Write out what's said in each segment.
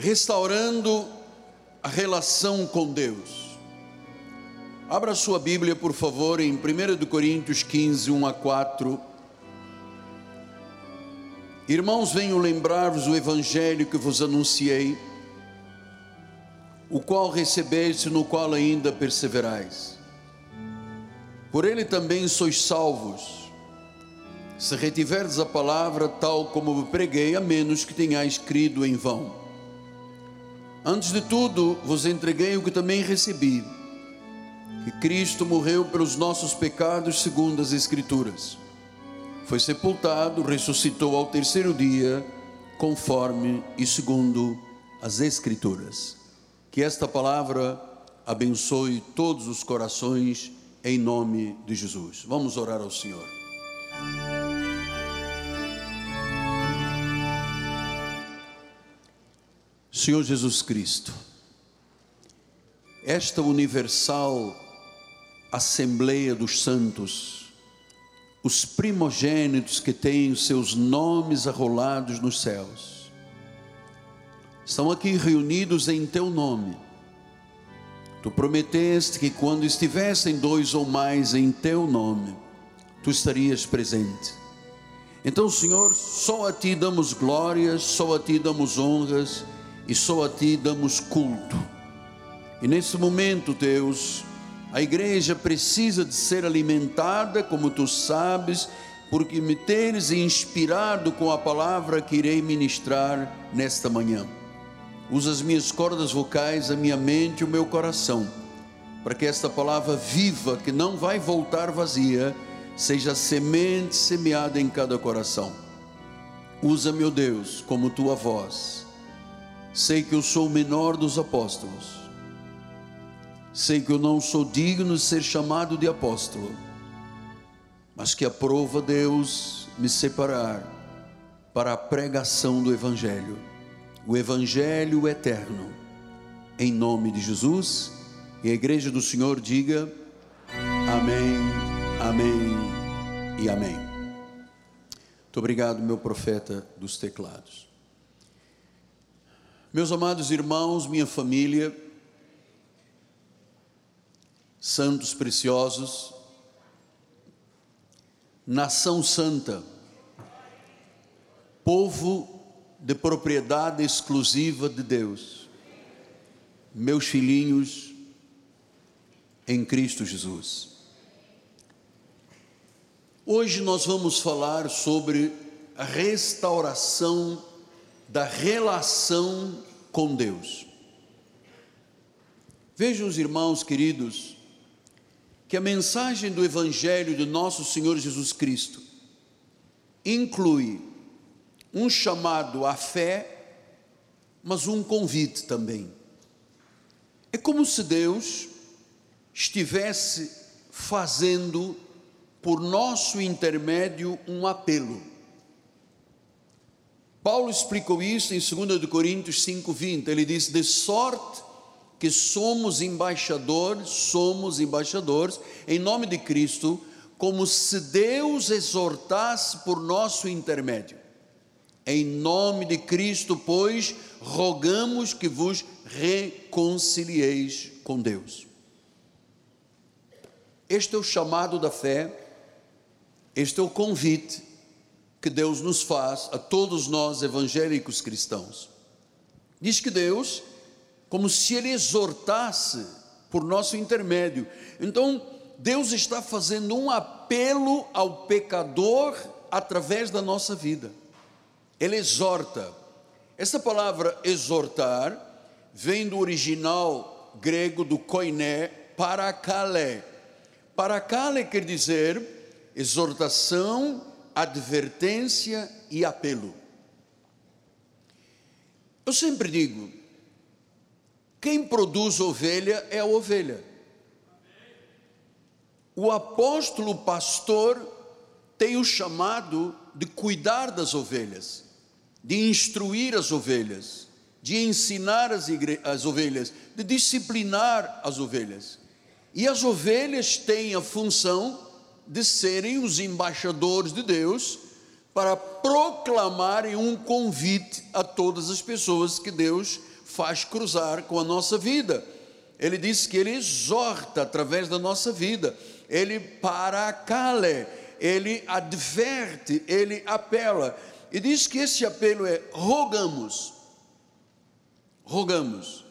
restaurando a relação com Deus. Abra sua Bíblia, por favor, em 1 Coríntios 15, 1 a 4. Irmãos, venho lembrar-vos o evangelho que vos anunciei, o qual recebeste, no qual ainda perseverais. Por ele também sois salvos, se retiverdes a palavra tal como preguei, a menos que tenhais crido em vão. Antes de tudo, vos entreguei o que também recebi: que Cristo morreu pelos nossos pecados, segundo as Escrituras. Foi sepultado, ressuscitou ao terceiro dia, conforme e segundo as Escrituras. Que esta palavra abençoe todos os corações, em nome de Jesus. Vamos orar ao Senhor. Senhor Jesus Cristo, esta universal Assembleia dos Santos, os primogênitos que têm seus nomes arrolados nos céus, estão aqui reunidos em Teu nome. Tu prometeste que quando estivessem dois ou mais em Teu nome, Tu estarias presente. Então, Senhor, só a Ti damos glórias, só a Ti damos honras e só a Ti damos culto. E nesse momento, Deus, a igreja precisa de ser alimentada, como Tu sabes, porque me tens inspirado com a palavra que irei ministrar nesta manhã. Usa as minhas cordas vocais, a minha mente e o meu coração, para que esta palavra viva, que não vai voltar vazia, seja semente semeada em cada coração. Usa, meu Deus, como tua voz Sei que eu sou o menor dos apóstolos. Sei que eu não sou digno de ser chamado de apóstolo, mas que aprova Deus me separar para a pregação do Evangelho, o Evangelho eterno, em nome de Jesus. E a igreja do Senhor diga: Amém, Amém e Amém. Muito obrigado, meu profeta dos teclados. Meus amados irmãos, minha família, santos preciosos, nação santa, povo de propriedade exclusiva de Deus, meus filhinhos em Cristo Jesus. Hoje nós vamos falar sobre a restauração da relação com Deus. Vejam os irmãos queridos, que a mensagem do Evangelho de nosso Senhor Jesus Cristo inclui um chamado à fé, mas um convite também. É como se Deus estivesse fazendo por nosso intermédio um apelo. Paulo explicou isso em 2 Coríntios 5:20. Ele diz: "De sorte que somos embaixadores, somos embaixadores em nome de Cristo, como se Deus exortasse por nosso intermédio. Em nome de Cristo, pois, rogamos que vos reconcilieis com Deus." Este é o chamado da fé, este é o convite que Deus nos faz a todos nós evangélicos cristãos. Diz que Deus, como se Ele exortasse por nosso intermédio. Então, Deus está fazendo um apelo ao pecador através da nossa vida. Ele exorta. Essa palavra exortar vem do original grego do koiné, parakale. Parakale quer dizer exortação advertência e apelo. Eu sempre digo: quem produz ovelha é a ovelha. O apóstolo pastor tem o chamado de cuidar das ovelhas, de instruir as ovelhas, de ensinar as, as ovelhas, de disciplinar as ovelhas. E as ovelhas têm a função de serem os embaixadores de Deus para proclamarem um convite a todas as pessoas que Deus faz cruzar com a nossa vida. Ele diz que ele exorta através da nossa vida, ele paracale, ele adverte, ele apela. E diz que esse apelo é: rogamos, rogamos,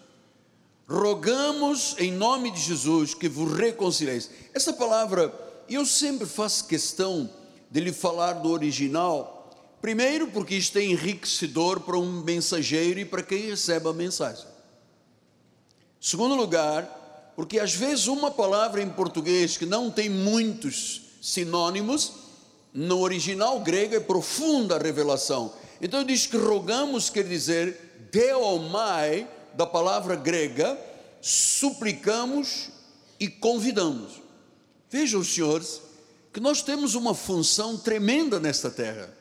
rogamos em nome de Jesus que vos reconcilieis. Essa palavra, eu sempre faço questão de lhe falar do original, primeiro porque isto é enriquecedor para um mensageiro e para quem recebe a mensagem. Segundo lugar, porque às vezes uma palavra em português que não tem muitos sinônimos, no original grego é profunda a revelação. Então diz que rogamos quer dizer deomai, da palavra grega, suplicamos e convidamos. Vejam, senhores, que nós temos uma função tremenda nesta terra.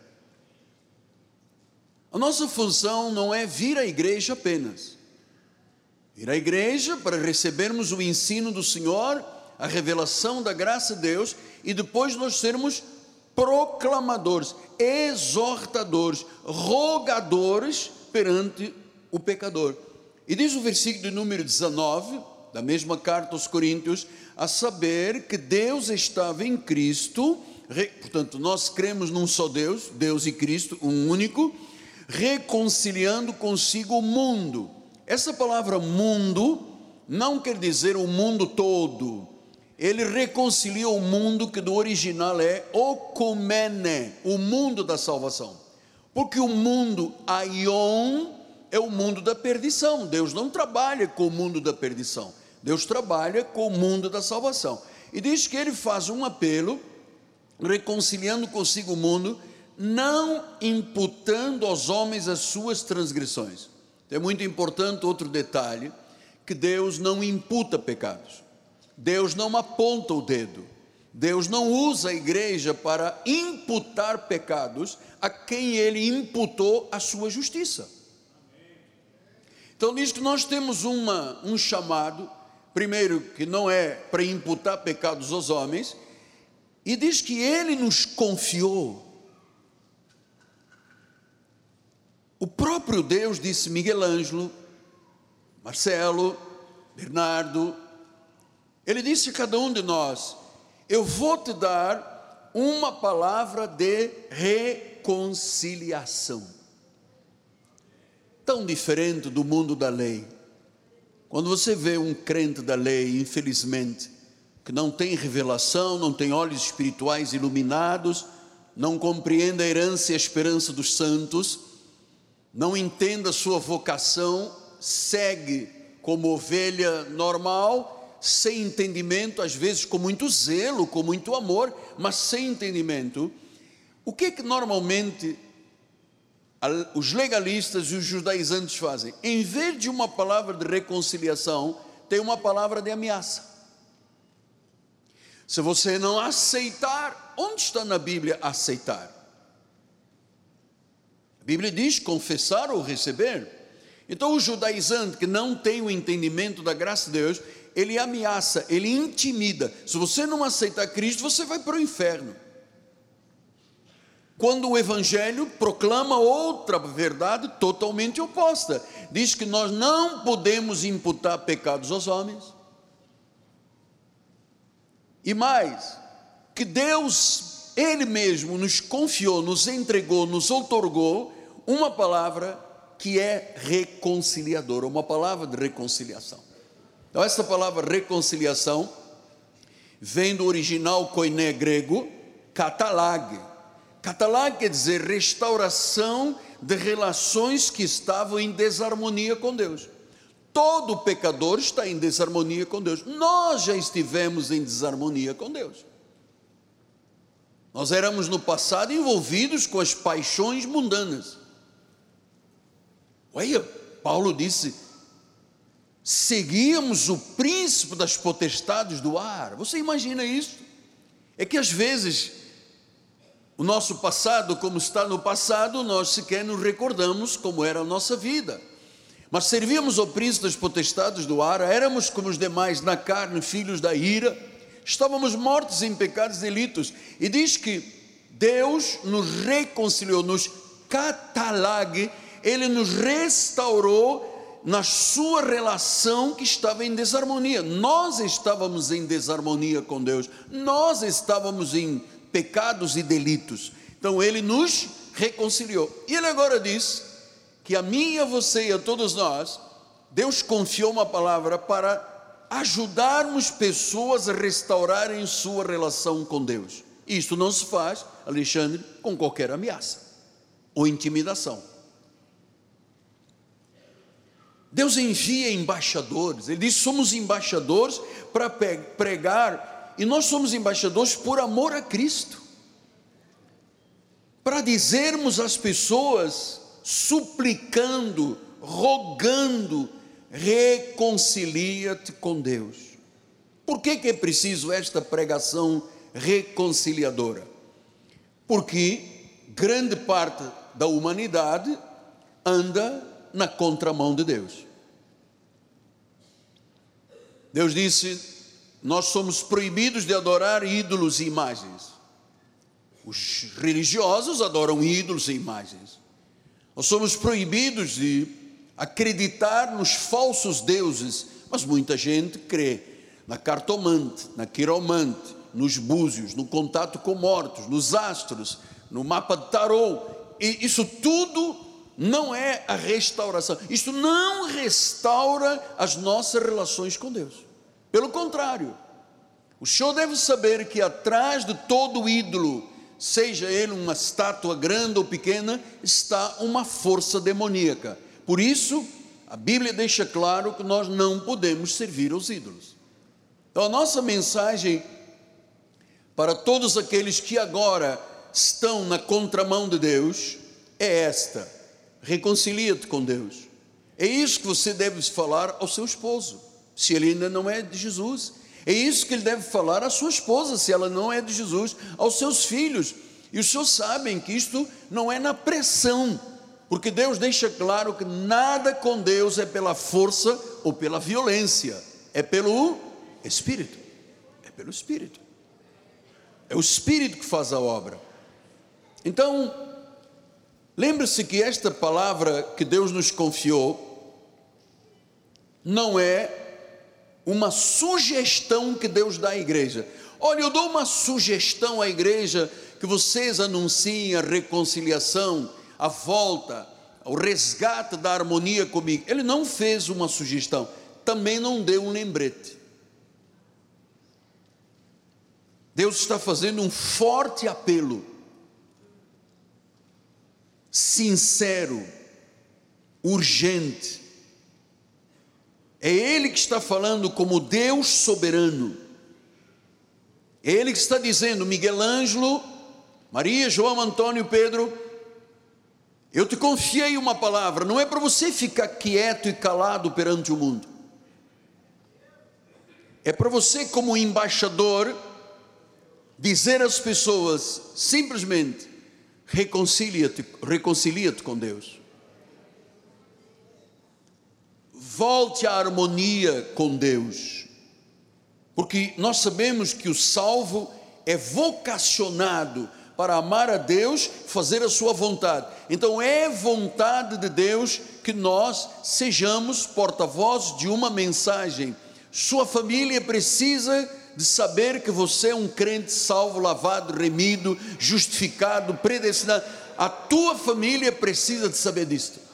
A nossa função não é vir à igreja apenas ir à igreja para recebermos o ensino do Senhor, a revelação da graça de Deus e depois nós sermos proclamadores, exortadores, rogadores perante o pecador. E diz o versículo número 19, da mesma carta aos Coríntios, a saber que Deus estava em Cristo, portanto, nós cremos num só Deus, Deus e Cristo, um único, reconciliando consigo o mundo essa palavra mundo não quer dizer o mundo todo. Ele reconcilia o mundo que do original é okumene, o mundo da salvação. Porque o mundo aion é o mundo da perdição. Deus não trabalha com o mundo da perdição. Deus trabalha com o mundo da salvação. E diz que ele faz um apelo, reconciliando consigo o mundo, não imputando aos homens as suas transgressões. É muito importante outro detalhe, que Deus não imputa pecados. Deus não aponta o dedo. Deus não usa a igreja para imputar pecados a quem ele imputou a sua justiça. Então diz que nós temos uma, um chamado, primeiro que não é para imputar pecados aos homens, e diz que ele nos confiou O próprio Deus disse Miguel Ângelo, Marcelo, Bernardo, ele disse a cada um de nós: Eu vou te dar uma palavra de reconciliação. Tão diferente do mundo da lei. Quando você vê um crente da lei, infelizmente, que não tem revelação, não tem olhos espirituais iluminados, não compreende a herança e a esperança dos santos, não entenda a sua vocação, segue como ovelha normal, sem entendimento, às vezes com muito zelo, com muito amor, mas sem entendimento. O que é que normalmente os legalistas e os judaizantes fazem? Em vez de uma palavra de reconciliação, tem uma palavra de ameaça. Se você não aceitar, onde está na Bíblia aceitar? Bíblia diz confessar ou receber. Então o judaizante que não tem o entendimento da graça de Deus, ele ameaça, ele intimida. Se você não aceitar Cristo, você vai para o inferno. Quando o Evangelho proclama outra verdade totalmente oposta, diz que nós não podemos imputar pecados aos homens, e mais, que Deus, Ele mesmo, nos confiou, nos entregou, nos outorgou uma palavra que é reconciliadora, uma palavra de reconciliação. Então, essa palavra reconciliação vem do original koiné grego, catalag. Catalag quer dizer restauração de relações que estavam em desarmonia com Deus. Todo pecador está em desarmonia com Deus. Nós já estivemos em desarmonia com Deus. Nós éramos no passado envolvidos com as paixões mundanas. Olha, Paulo disse: seguíamos o príncipe das potestades do ar. Você imagina isso? É que às vezes o nosso passado, como está no passado, nós sequer nos recordamos como era a nossa vida. Mas servíamos ao príncipe das potestades do ar, éramos como os demais na carne, filhos da ira, estávamos mortos em pecados e delitos. E diz que Deus nos reconciliou, nos catalague ele nos restaurou na sua relação que estava em desarmonia. Nós estávamos em desarmonia com Deus, nós estávamos em pecados e delitos. Então ele nos reconciliou. E ele agora diz que a mim, a você e a todos nós, Deus confiou uma palavra para ajudarmos pessoas a restaurarem sua relação com Deus. Isto não se faz, Alexandre, com qualquer ameaça ou intimidação. Deus envia embaixadores, Ele diz: somos embaixadores para pregar, e nós somos embaixadores por amor a Cristo, para dizermos às pessoas, suplicando, rogando, reconcilia-te com Deus. Por que, que é preciso esta pregação reconciliadora? Porque grande parte da humanidade anda na contramão de Deus. Deus disse: Nós somos proibidos de adorar ídolos e imagens. Os religiosos adoram ídolos e imagens. Nós somos proibidos de acreditar nos falsos deuses, mas muita gente crê na cartomante, na quiromante, nos búzios, no contato com mortos, nos astros, no mapa de tarô. E isso tudo não é a restauração. Isto não restaura as nossas relações com Deus. Pelo contrário, o senhor deve saber que atrás de todo ídolo, seja ele uma estátua grande ou pequena, está uma força demoníaca por isso, a Bíblia deixa claro que nós não podemos servir aos ídolos. Então, a nossa mensagem para todos aqueles que agora estão na contramão de Deus é esta: reconcilia-te com Deus. É isso que você deve falar ao seu esposo, se ele ainda não é de Jesus. É isso que ele deve falar à sua esposa, se ela não é de Jesus, aos seus filhos. E os senhores sabem que isto não é na pressão, porque Deus deixa claro que nada com Deus é pela força ou pela violência, é pelo Espírito. É pelo Espírito. É o Espírito que faz a obra. Então, lembre-se que esta palavra que Deus nos confiou não é uma sugestão que Deus dá à igreja. Olha, eu dou uma sugestão à igreja que vocês anunciem a reconciliação a volta, o resgate da harmonia comigo. Ele não fez uma sugestão, também não deu um lembrete. Deus está fazendo um forte apelo, sincero, urgente. É Ele que está falando como Deus soberano. É Ele que está dizendo, Miguel Ângelo, Maria, João, Antônio, Pedro, eu te confiei uma palavra, não é para você ficar quieto e calado perante o mundo. É para você, como embaixador, dizer às pessoas simplesmente: reconcilia-te reconcilia com Deus. Volte à harmonia com Deus. Porque nós sabemos que o salvo é vocacionado para amar a Deus, fazer a sua vontade. Então é vontade de Deus que nós sejamos porta-vozes de uma mensagem. Sua família precisa de saber que você é um crente salvo, lavado, remido, justificado, predestinado. A tua família precisa de saber disto.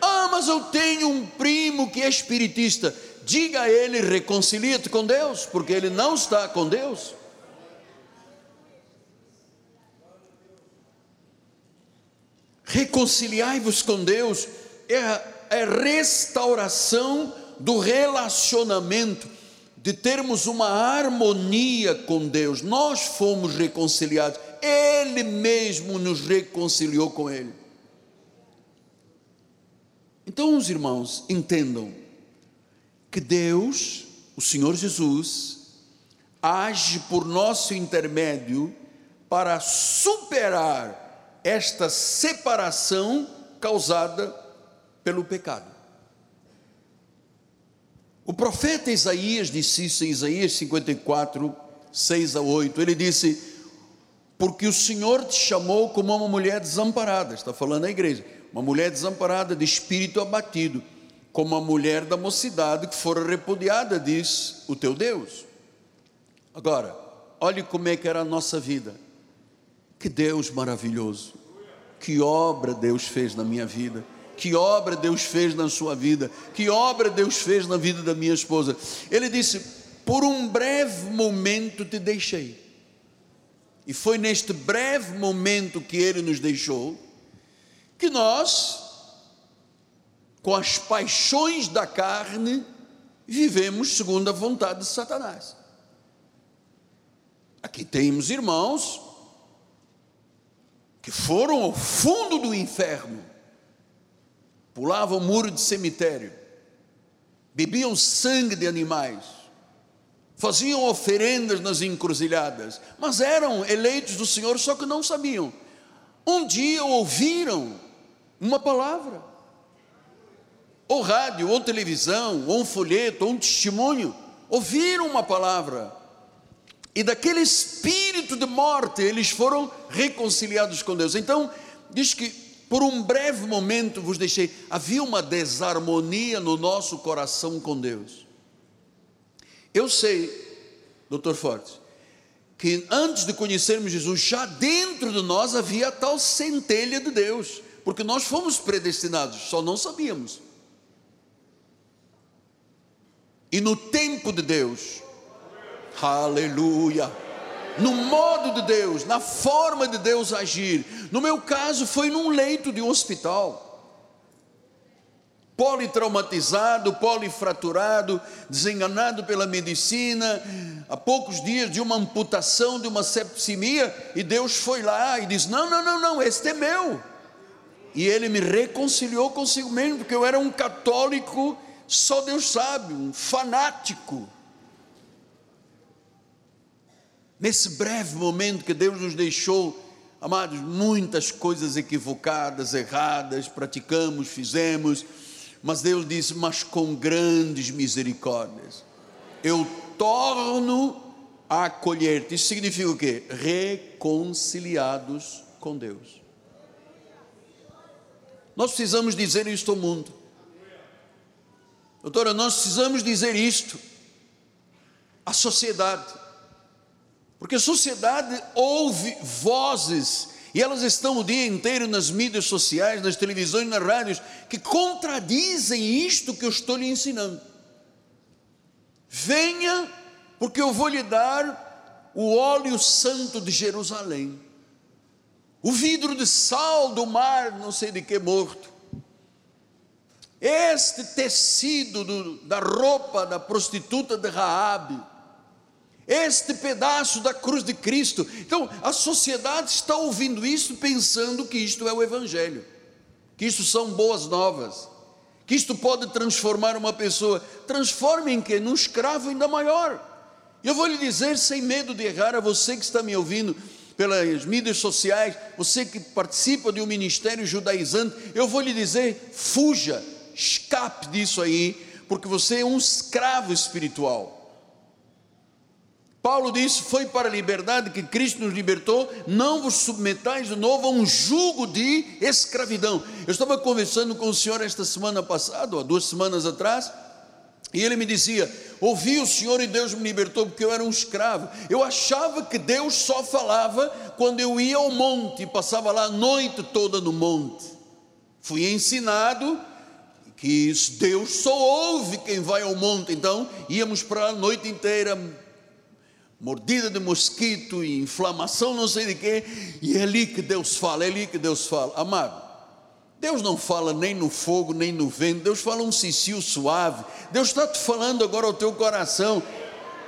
Ah, mas eu tenho um primo que é espiritista. Diga a ele, reconcilia-te com Deus, porque ele não está com Deus. reconciliai-vos com Deus, é é restauração do relacionamento, de termos uma harmonia com Deus. Nós fomos reconciliados, Ele mesmo nos reconciliou com Ele. Então, os irmãos, entendam que Deus, o Senhor Jesus, age por nosso intermédio para superar esta separação causada pelo pecado. O profeta Isaías disse isso em Isaías 54, 6 a 8. Ele disse: Porque o Senhor te chamou como uma mulher desamparada, está falando a igreja, uma mulher desamparada, de espírito abatido, como a mulher da mocidade que fora repudiada, diz o teu Deus. Agora, olhe como é que era a nossa vida. Que Deus maravilhoso. Que obra Deus fez na minha vida. Que obra Deus fez na sua vida. Que obra Deus fez na vida da minha esposa. Ele disse: Por um breve momento te deixei. E foi neste breve momento que ele nos deixou que nós, com as paixões da carne, vivemos segundo a vontade de Satanás. Aqui temos irmãos que foram ao fundo do inferno, pulavam muro de cemitério, bebiam sangue de animais, faziam oferendas nas encruzilhadas, mas eram eleitos do Senhor, só que não sabiam. Um dia ouviram uma palavra, ou rádio, ou televisão, ou um folheto, ou um testemunho, ouviram uma palavra, e daquele espírito de morte eles foram reconciliados com Deus. Então, diz que por um breve momento vos deixei, havia uma desarmonia no nosso coração com Deus. Eu sei, doutor Fortes, que antes de conhecermos Jesus, já dentro de nós havia a tal centelha de Deus, porque nós fomos predestinados, só não sabíamos. E no tempo de Deus, aleluia, no modo de Deus, na forma de Deus agir, no meu caso foi num leito de um hospital politraumatizado, polifraturado, desenganado pela medicina, há poucos dias de uma amputação, de uma septicemia, e Deus foi lá e disse: Não, não, não, não, este é meu. E ele me reconciliou consigo mesmo, porque eu era um católico, só Deus sabe, um fanático. Nesse breve momento que Deus nos deixou, amados, muitas coisas equivocadas, erradas, praticamos, fizemos, mas Deus disse: Mas com grandes misericórdias, eu torno a acolher-te. Isso significa o quê? Reconciliados com Deus. Nós precisamos dizer isto ao mundo. Doutora, nós precisamos dizer isto à sociedade. Porque a sociedade ouve vozes e elas estão o dia inteiro nas mídias sociais, nas televisões, nas rádios, que contradizem isto que eu estou lhe ensinando. Venha, porque eu vou lhe dar o óleo santo de Jerusalém, o vidro de sal do mar, não sei de que morto, este tecido do, da roupa da prostituta de Raabe, este pedaço da cruz de Cristo. Então, a sociedade está ouvindo isso pensando que isto é o Evangelho, que isto são boas novas, que isto pode transformar uma pessoa. Transforme em que? Num escravo ainda maior. Eu vou lhe dizer, sem medo de errar, a você que está me ouvindo pelas mídias sociais, você que participa de um ministério judaizante, eu vou lhe dizer: fuja, escape disso aí, porque você é um escravo espiritual. Paulo disse: Foi para a liberdade que Cristo nos libertou, não vos submetais de novo a um jugo de escravidão. Eu estava conversando com o senhor esta semana passada, ou duas semanas atrás, e ele me dizia: Ouvi o Senhor e Deus me libertou porque eu era um escravo. Eu achava que Deus só falava quando eu ia ao monte, passava lá a noite toda no monte. Fui ensinado que Deus só ouve quem vai ao monte, então íamos para a noite inteira mordida de mosquito e inflamação, não sei de quê, e é ali que Deus fala, é ali que Deus fala. Amado, Deus não fala nem no fogo, nem no vento, Deus fala um cicio suave, Deus está te falando agora ao teu coração,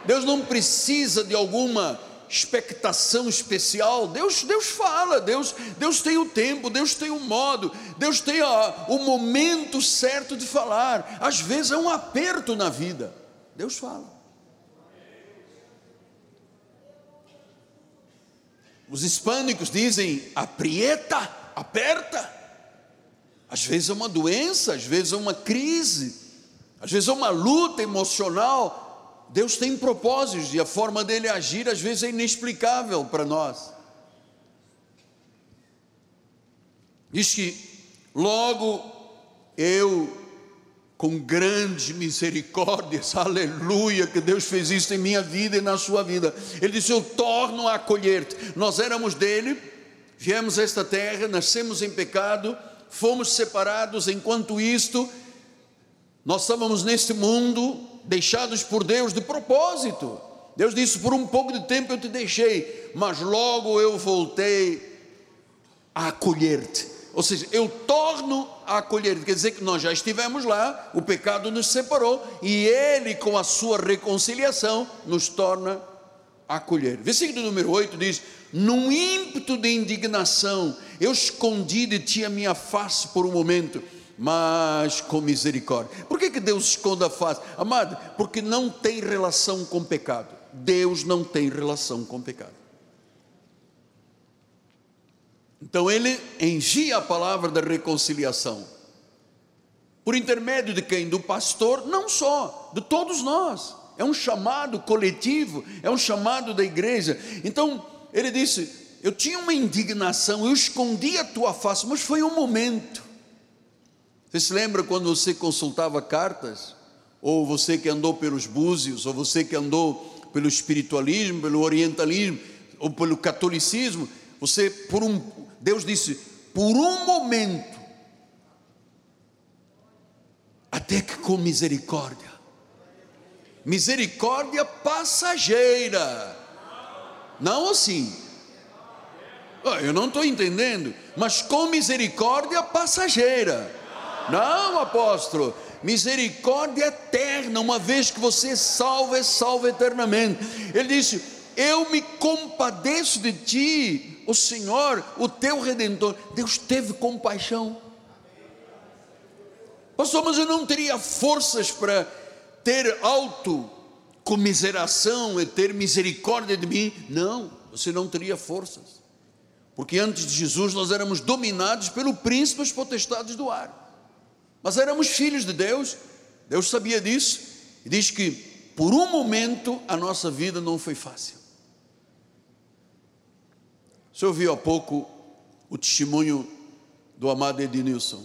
Deus não precisa de alguma expectação especial, Deus, Deus fala, Deus, Deus tem o tempo, Deus tem o modo, Deus tem o momento certo de falar, às vezes é um aperto na vida, Deus fala. Os hispânicos dizem aprieta, aperta. Às vezes é uma doença, às vezes é uma crise, às vezes é uma luta emocional. Deus tem propósitos e a forma dele agir às vezes é inexplicável para nós. Diz que logo eu com grandes misericórdias, aleluia, que Deus fez isso em minha vida e na sua vida. Ele disse: Eu torno a acolher-te. Nós éramos dele, viemos a esta terra, nascemos em pecado, fomos separados, enquanto isto, nós estávamos neste mundo, deixados por Deus de propósito. Deus disse: Por um pouco de tempo eu te deixei, mas logo eu voltei a acolher-te. Ou seja, eu torno a acolher, quer dizer que nós já estivemos lá, o pecado nos separou e Ele, com a sua reconciliação, nos torna acolher. Versículo número 8 diz: Num ímpeto de indignação, eu escondi de ti a minha face por um momento, mas com misericórdia. Por que, que Deus esconde a face? Amado, porque não tem relação com pecado. Deus não tem relação com pecado. Então ele envia a palavra da reconciliação. Por intermédio de quem? Do pastor, não só, de todos nós. É um chamado coletivo, é um chamado da igreja. Então, ele disse: Eu tinha uma indignação, eu escondi a tua face, mas foi um momento. Você se lembra quando você consultava cartas? Ou você que andou pelos búzios, ou você que andou pelo espiritualismo, pelo orientalismo, ou pelo catolicismo, você por um Deus disse: por um momento, até que com misericórdia, misericórdia passageira, não assim. Eu não estou entendendo, mas com misericórdia passageira. Não, apóstolo, misericórdia eterna, uma vez que você salvo, é salvo eternamente. Ele disse: Eu me compadeço de ti, o Senhor, o teu redentor, Deus teve compaixão. Pastor, mas eu não teria forças para ter auto comiseração e ter misericórdia de mim. Não, você não teria forças. Porque antes de Jesus nós éramos dominados pelo príncipe das potestades do ar. Mas éramos filhos de Deus, Deus sabia disso, e diz que por um momento a nossa vida não foi fácil. Você ouviu há pouco o testemunho do amado Ednilson.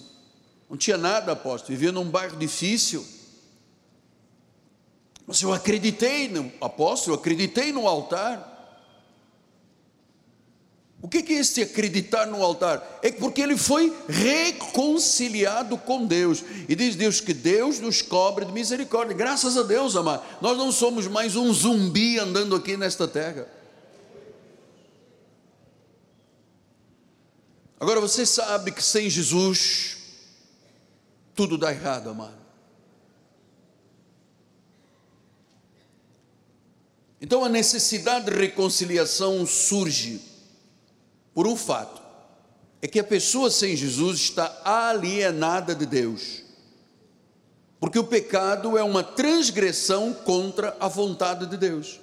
Não tinha nada, apóstolo, vivia num bairro difícil. Mas eu acreditei no apóstolo, eu acreditei no altar. O que é este acreditar no altar? É porque ele foi reconciliado com Deus. E diz Deus que Deus nos cobre de misericórdia. Graças a Deus, amado. Nós não somos mais um zumbi andando aqui nesta terra. Agora você sabe que sem Jesus tudo dá errado, amado. Então a necessidade de reconciliação surge por um fato: é que a pessoa sem Jesus está alienada de Deus. Porque o pecado é uma transgressão contra a vontade de Deus.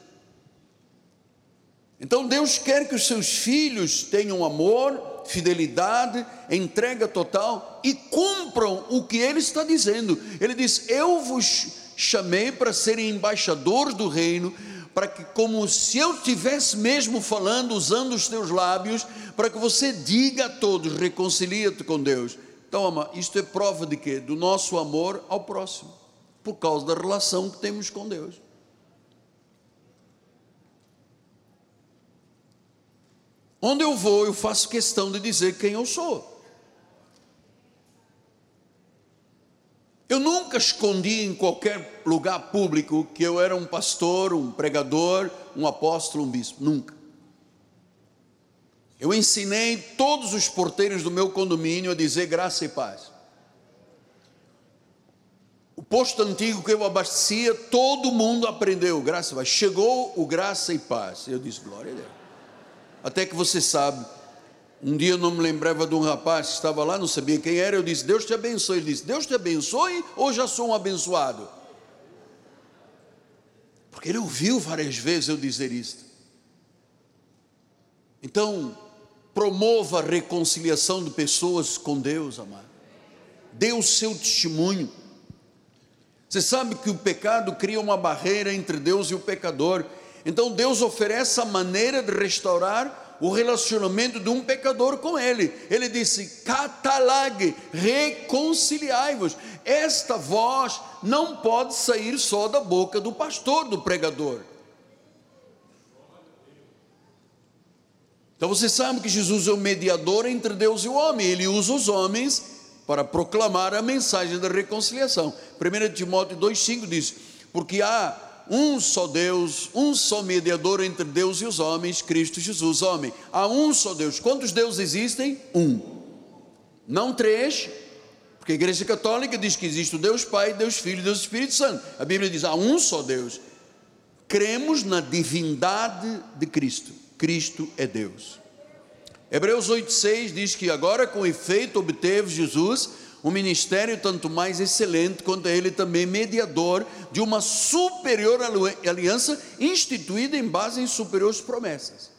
Então Deus quer que os seus filhos tenham amor, fidelidade, entrega total e cumpram o que ele está dizendo. Ele diz: Eu vos chamei para serem embaixadores do reino, para que, como se eu estivesse mesmo falando, usando os teus lábios, para que você diga a todos: reconcilia-te com Deus. Então, ama, isto é prova de quê? Do nosso amor ao próximo, por causa da relação que temos com Deus. Onde eu vou, eu faço questão de dizer quem eu sou. Eu nunca escondi em qualquer lugar público que eu era um pastor, um pregador, um apóstolo, um bispo. Nunca. Eu ensinei todos os porteiros do meu condomínio a dizer graça e paz. O posto antigo que eu abastecia, todo mundo aprendeu graça e paz. Chegou o graça e paz. Eu disse, glória a Deus. Até que você sabe, um dia eu não me lembrava de um rapaz que estava lá, não sabia quem era, eu disse, Deus te abençoe. Ele disse, Deus te abençoe ou já sou um abençoado? Porque ele ouviu várias vezes eu dizer isto. Então, promova a reconciliação de pessoas com Deus, amado. Dê o seu testemunho. Você sabe que o pecado cria uma barreira entre Deus e o pecador. Então Deus oferece a maneira de restaurar o relacionamento de um pecador com ele. Ele disse: catalag, reconciliai-vos. Esta voz não pode sair só da boca do pastor, do pregador. Então você sabe que Jesus é o mediador entre Deus e o homem, ele usa os homens para proclamar a mensagem da reconciliação. 1 Timóteo 2,5 diz: Porque há um só Deus, um só mediador entre Deus e os homens, Cristo Jesus, homem. Há um só Deus. Quantos deuses existem? Um. Não três, porque a Igreja Católica diz que existe o Deus Pai, Deus Filho e Deus Espírito Santo. A Bíblia diz: há um só Deus. Cremos na divindade de Cristo. Cristo é Deus. Hebreus 8,6 diz que agora, com efeito, obteve Jesus um ministério tanto mais excelente quanto ele também mediador de uma superior aliança instituída em base em superiores promessas.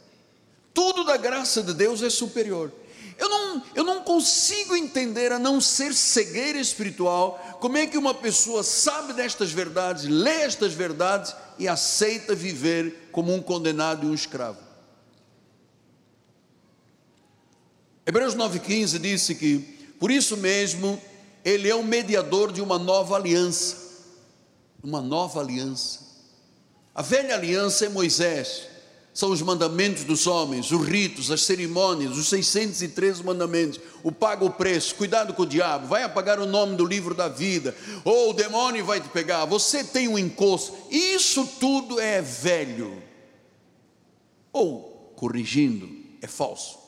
Tudo da graça de Deus é superior. Eu não, eu não consigo entender, a não ser cegueira espiritual, como é que uma pessoa sabe destas verdades, lê estas verdades e aceita viver como um condenado e um escravo. Hebreus 9,15 disse que por isso mesmo, ele é o mediador de uma nova aliança. Uma nova aliança. A velha aliança é Moisés, são os mandamentos dos homens, os ritos, as cerimônias, os 613 mandamentos, o paga o preço, cuidado com o diabo, vai apagar o nome do livro da vida, ou o demônio vai te pegar, você tem um encosto, isso tudo é velho, ou corrigindo, é falso.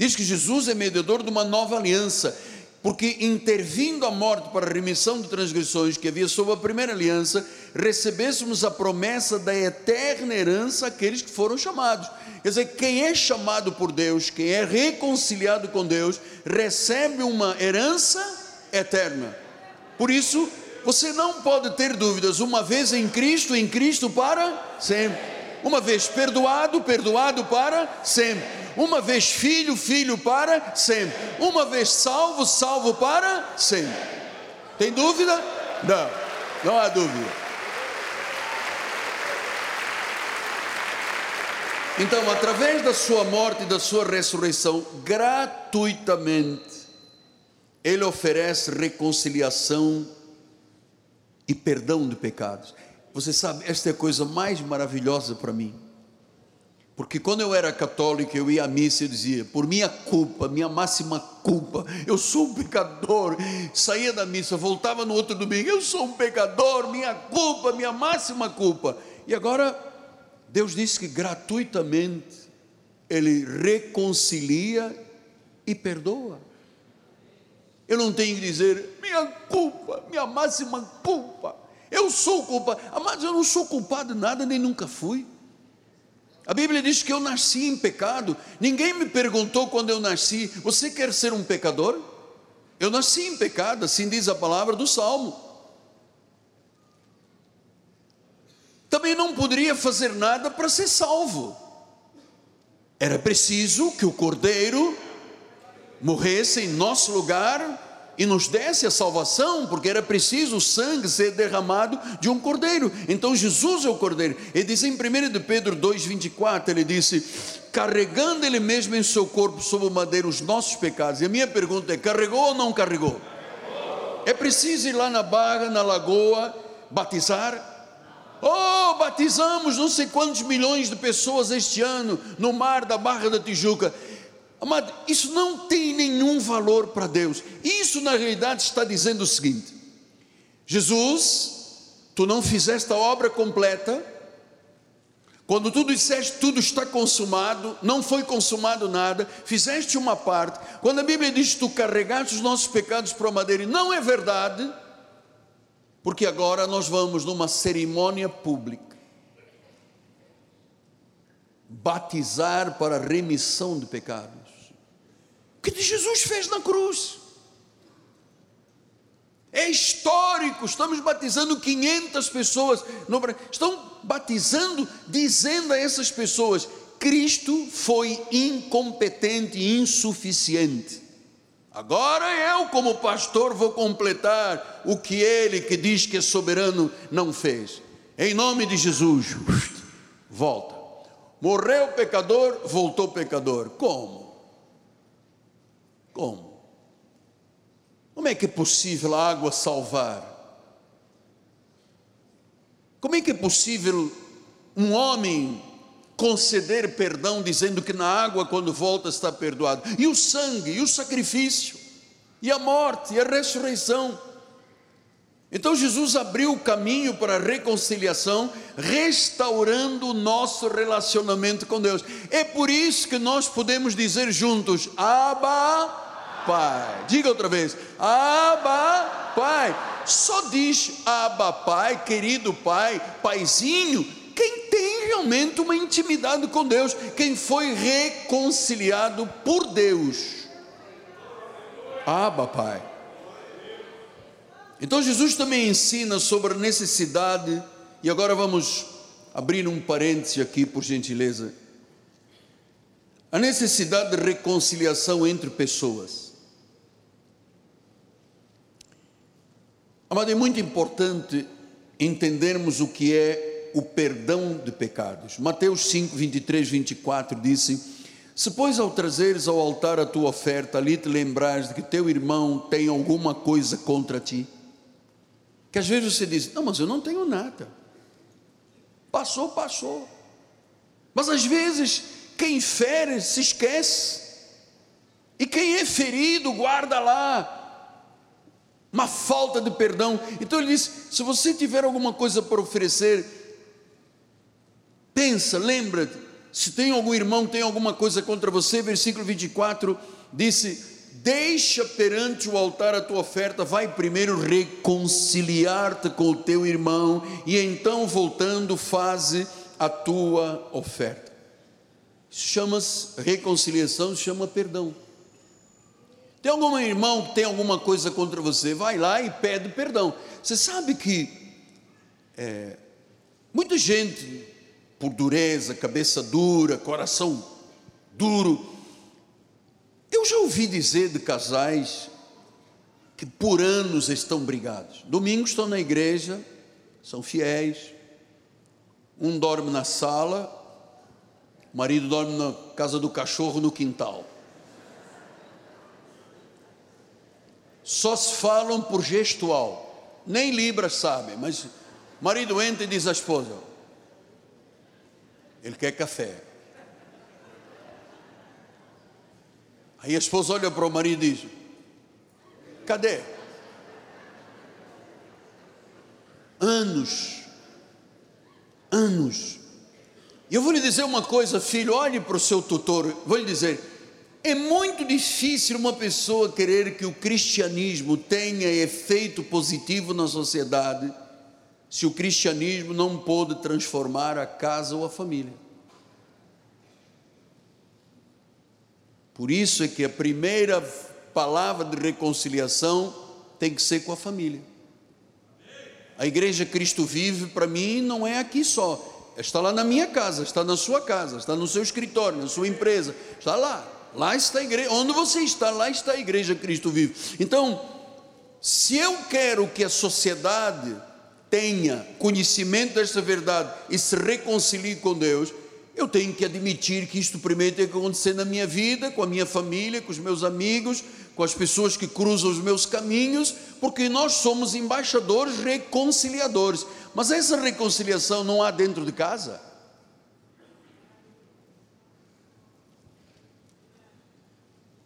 Diz que Jesus é mediador de uma nova aliança, porque intervindo a morte para a remissão de transgressões que havia sob a primeira aliança, recebêssemos a promessa da eterna herança àqueles que foram chamados. Quer dizer, quem é chamado por Deus, quem é reconciliado com Deus, recebe uma herança eterna. Por isso, você não pode ter dúvidas, uma vez em Cristo, em Cristo para sempre. Uma vez perdoado, perdoado para sempre uma vez filho, filho para sempre, uma vez salvo, salvo para sempre. Tem dúvida? Não, não há dúvida. Então, através da sua morte e da sua ressurreição, gratuitamente, Ele oferece reconciliação e perdão de pecados. Você sabe, esta é a coisa mais maravilhosa para mim. Porque quando eu era católico, eu ia à missa e dizia, por minha culpa, minha máxima culpa, eu sou um pecador. Saía da missa, voltava no outro domingo, eu sou um pecador, minha culpa, minha máxima culpa. E agora, Deus disse que gratuitamente Ele reconcilia e perdoa. Eu não tenho que dizer, minha culpa, minha máxima culpa, eu sou culpado. Mas eu não sou culpado de nada, nem nunca fui. A Bíblia diz que eu nasci em pecado. Ninguém me perguntou quando eu nasci: você quer ser um pecador? Eu nasci em pecado, assim diz a palavra do Salmo. Também não poderia fazer nada para ser salvo. Era preciso que o cordeiro morresse em nosso lugar e nos desse a salvação, porque era preciso o sangue ser derramado de um cordeiro. Então Jesus é o cordeiro. Ele diz em 1 de Pedro 2,24: ele disse, carregando ele mesmo em seu corpo sobre o madeiro os nossos pecados. E a minha pergunta é: carregou ou não carregou? É preciso ir lá na barra, na lagoa, batizar? Oh, batizamos não sei quantos milhões de pessoas este ano no mar da Barra da Tijuca. Amado, isso não tem nenhum valor para Deus. Isso na realidade está dizendo o seguinte: Jesus, tu não fizeste a obra completa. Quando tu disseste tudo está consumado, não foi consumado nada, fizeste uma parte. Quando a Bíblia diz tu carregaste os nossos pecados para a madeira, não é verdade, porque agora nós vamos numa cerimônia pública batizar para remissão de pecados. O que Jesus fez na cruz. É histórico, estamos batizando 500 pessoas, no, estão batizando, dizendo a essas pessoas: Cristo foi incompetente e insuficiente. Agora eu, como pastor, vou completar o que ele, que diz que é soberano, não fez. Em nome de Jesus, volta. Morreu pecador, voltou pecador. Como? Como? Como é que é possível a água salvar? Como é que é possível um homem conceder perdão dizendo que na água quando volta está perdoado? E o sangue, e o sacrifício, e a morte, e a ressurreição. Então Jesus abriu o caminho para a reconciliação, restaurando o nosso relacionamento com Deus. É por isso que nós podemos dizer juntos: Abba, Pai. Diga outra vez: Abba, Pai. Só diz Abba, Pai, querido Pai, Paizinho, quem tem realmente uma intimidade com Deus, quem foi reconciliado por Deus. Abba, Pai. Então Jesus também ensina sobre a necessidade, e agora vamos abrir um parêntese aqui, por gentileza. A necessidade de reconciliação entre pessoas. Amado, é muito importante entendermos o que é o perdão de pecados. Mateus 5, 23, 24 disse: Se, pois, ao trazeres ao altar a tua oferta, ali te lembrares de que teu irmão tem alguma coisa contra ti, que às vezes você diz: Não, mas eu não tenho nada. Passou, passou. Mas às vezes, quem fere se esquece. E quem é ferido guarda lá uma falta de perdão. Então ele diz: se você tiver alguma coisa para oferecer, pensa, lembra, se tem algum irmão tem alguma coisa contra você, versículo 24 disse: Deixa perante o altar a tua oferta, vai primeiro reconciliar-te com o teu irmão, e então, voltando, faze a tua oferta. Chama-se reconciliação, chama perdão. Tem algum irmão que tem alguma coisa contra você, vai lá e pede perdão. Você sabe que é, muita gente, por dureza, cabeça dura, coração duro, eu já ouvi dizer de casais que por anos estão brigados. Domingo estão na igreja, são fiéis. Um dorme na sala, o marido dorme na casa do cachorro no quintal. Só se falam por gestual. Nem Libras sabem, mas o marido entra e diz à esposa: ele quer café. Aí a esposa olha para o marido e diz: Cadê? Anos, anos. E eu vou lhe dizer uma coisa, filho, olhe para o seu tutor, vou lhe dizer, é muito difícil uma pessoa querer que o cristianismo tenha efeito positivo na sociedade, se o cristianismo não pôde transformar a casa ou a família. Por isso é que a primeira palavra de reconciliação tem que ser com a família. A igreja Cristo vive, para mim, não é aqui só. Está lá na minha casa, está na sua casa, está no seu escritório, na sua empresa, está lá. Lá está a igreja, onde você está, lá está a igreja Cristo vive. Então, se eu quero que a sociedade tenha conhecimento desta verdade e se reconcilie com Deus, eu tenho que admitir que isto primeiro tem que acontecer na minha vida, com a minha família, com os meus amigos, com as pessoas que cruzam os meus caminhos, porque nós somos embaixadores reconciliadores. Mas essa reconciliação não há dentro de casa.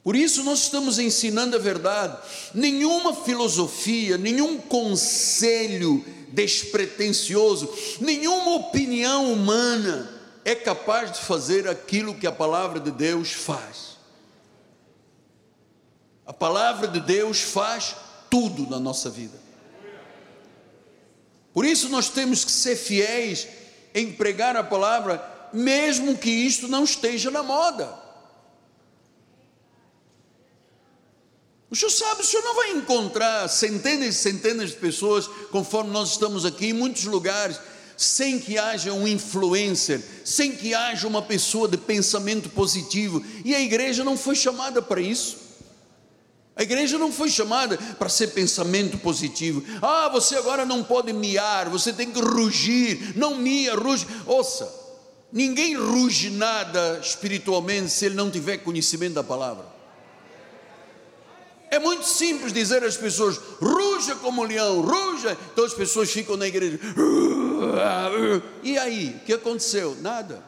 Por isso nós estamos ensinando a verdade. Nenhuma filosofia, nenhum conselho despretensioso, nenhuma opinião humana é capaz de fazer aquilo que a palavra de Deus faz. A palavra de Deus faz tudo na nossa vida. Por isso nós temos que ser fiéis em pregar a palavra, mesmo que isto não esteja na moda. O senhor sabe, o senhor não vai encontrar centenas e centenas de pessoas, conforme nós estamos aqui, em muitos lugares, sem que haja um influencer, sem que haja uma pessoa de pensamento positivo. E a igreja não foi chamada para isso. A igreja não foi chamada para ser pensamento positivo. Ah, você agora não pode miar, você tem que rugir. Não mia, ruge. Ouça, Ninguém ruge nada espiritualmente se ele não tiver conhecimento da palavra. É muito simples dizer às pessoas: ruja como leão, ruja. Então as pessoas ficam na igreja. E aí, o que aconteceu? Nada.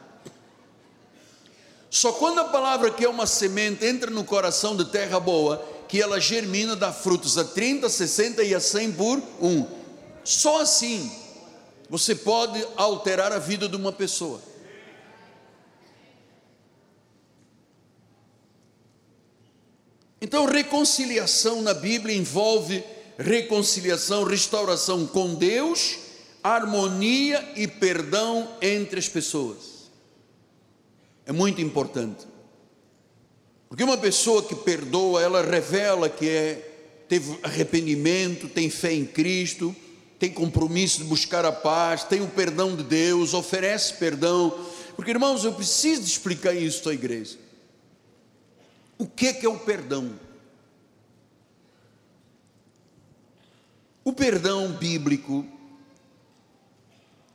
Só quando a palavra que é uma semente entra no coração de terra boa, que ela germina, dá frutos a 30, 60 e a 100 por um. Só assim você pode alterar a vida de uma pessoa. Então, reconciliação na Bíblia envolve reconciliação, restauração com Deus, harmonia e perdão entre as pessoas. É muito importante. Porque uma pessoa que perdoa, ela revela que é, teve arrependimento, tem fé em Cristo, tem compromisso de buscar a paz, tem o perdão de Deus, oferece perdão. Porque, irmãos, eu preciso explicar isso à igreja. O que é o perdão? O perdão bíblico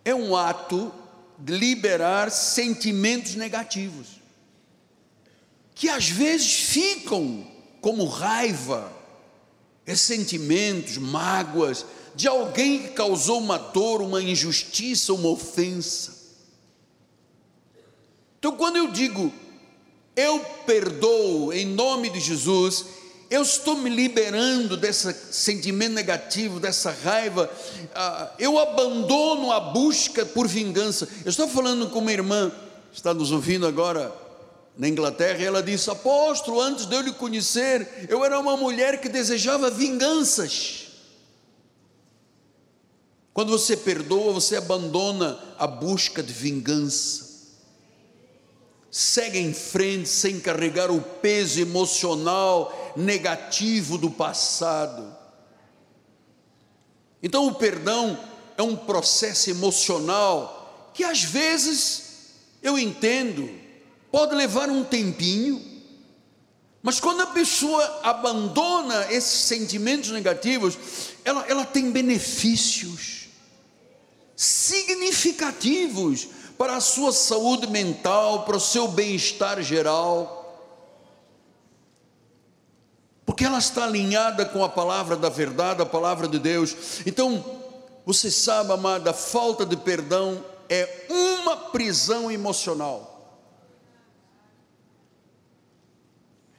é um ato de liberar sentimentos negativos, que às vezes ficam como raiva, ressentimentos, mágoas, de alguém que causou uma dor, uma injustiça, uma ofensa. Então, quando eu digo eu perdoo em nome de Jesus, eu estou me liberando desse sentimento negativo, dessa raiva, ah, eu abandono a busca por vingança. Eu estou falando com uma irmã, está nos ouvindo agora na Inglaterra, e ela disse: Apóstolo, antes de eu lhe conhecer, eu era uma mulher que desejava vinganças. Quando você perdoa, você abandona a busca de vingança segue em frente sem carregar o peso emocional negativo do passado. Então, o perdão é um processo emocional que às vezes eu entendo, pode levar um tempinho, mas quando a pessoa abandona esses sentimentos negativos, ela, ela tem benefícios significativos para a sua saúde mental, para o seu bem-estar geral, porque ela está alinhada com a palavra da verdade, a palavra de Deus. Então, você sabe, amada, a falta de perdão é uma prisão emocional.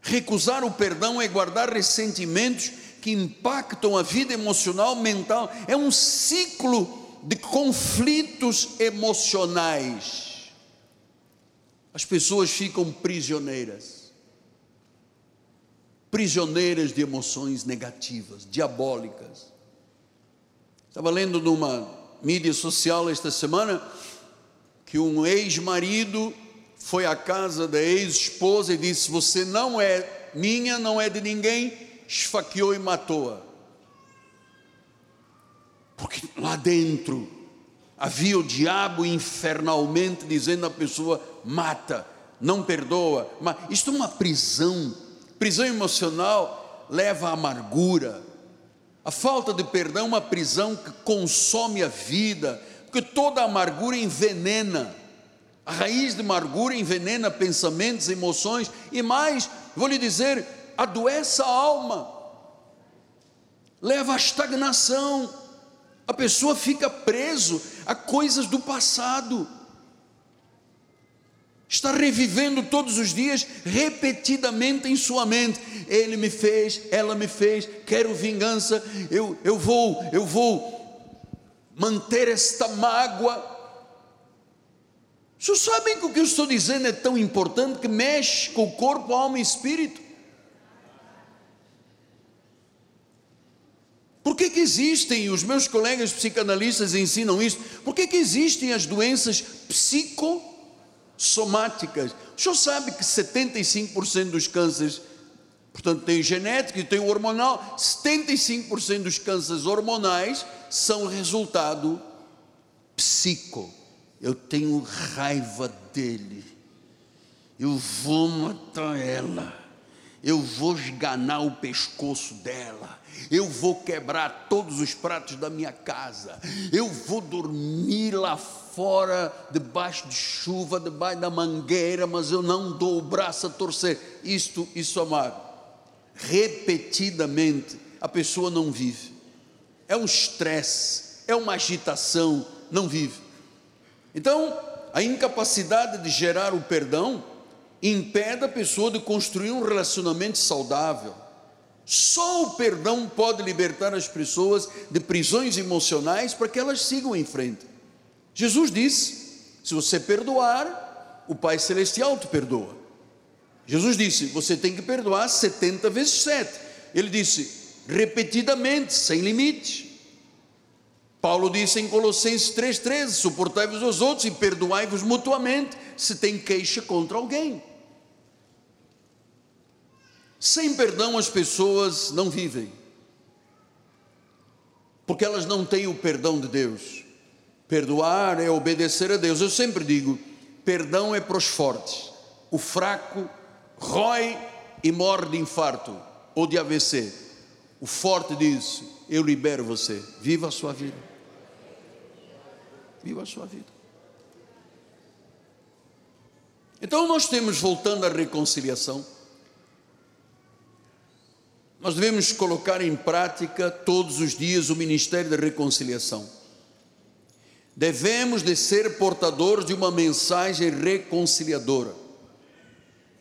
Recusar o perdão é guardar ressentimentos que impactam a vida emocional, mental, é um ciclo de conflitos emocionais, as pessoas ficam prisioneiras, prisioneiras de emoções negativas, diabólicas. Estava lendo numa mídia social esta semana que um ex-marido foi à casa da ex-esposa e disse: Você não é minha, não é de ninguém, esfaqueou e matou-a porque lá dentro havia o diabo infernalmente dizendo à pessoa: mata, não perdoa. Mas isto é uma prisão. Prisão emocional leva à amargura. A falta de perdão é uma prisão que consome a vida, porque toda amargura envenena. A raiz de amargura envenena pensamentos, emoções e mais, vou lhe dizer, adoece a alma, leva à estagnação a pessoa fica preso a coisas do passado. Está revivendo todos os dias, repetidamente em sua mente. Ele me fez, ela me fez, quero vingança, eu, eu vou, eu vou manter esta mágoa. Vocês sabem que o que eu estou dizendo é tão importante que mexe com o corpo, alma e espírito? Por que, que existem, os meus colegas psicanalistas ensinam isso, por que, que existem as doenças psicossomáticas? O senhor sabe que 75% dos cânceres, portanto, tem genético e tem hormonal, 75% dos cânceres hormonais são resultado psico. Eu tenho raiva dele, eu vou matar ela eu vou esganar o pescoço dela, eu vou quebrar todos os pratos da minha casa, eu vou dormir lá fora, debaixo de chuva, debaixo da mangueira, mas eu não dou o braço a torcer. Isto, isso, amado, repetidamente, a pessoa não vive. É um estresse, é uma agitação, não vive. Então, a incapacidade de gerar o perdão impede a pessoa de construir um relacionamento saudável. Só o perdão pode libertar as pessoas de prisões emocionais para que elas sigam em frente. Jesus disse: se você perdoar, o Pai Celestial te perdoa. Jesus disse: você tem que perdoar 70 vezes 7. Ele disse: repetidamente, sem limite. Paulo disse em Colossenses 3,13: suportai-vos aos outros e perdoai-vos mutuamente se tem queixa contra alguém. Sem perdão as pessoas não vivem, porque elas não têm o perdão de Deus. Perdoar é obedecer a Deus. Eu sempre digo: perdão é para os fortes, o fraco rói e morre de infarto ou de AVC. O forte diz: Eu libero você, viva a sua vida. Viva a sua vida. Então nós temos, voltando à reconciliação, nós devemos colocar em prática todos os dias o ministério da reconciliação. Devemos de ser portadores de uma mensagem reconciliadora.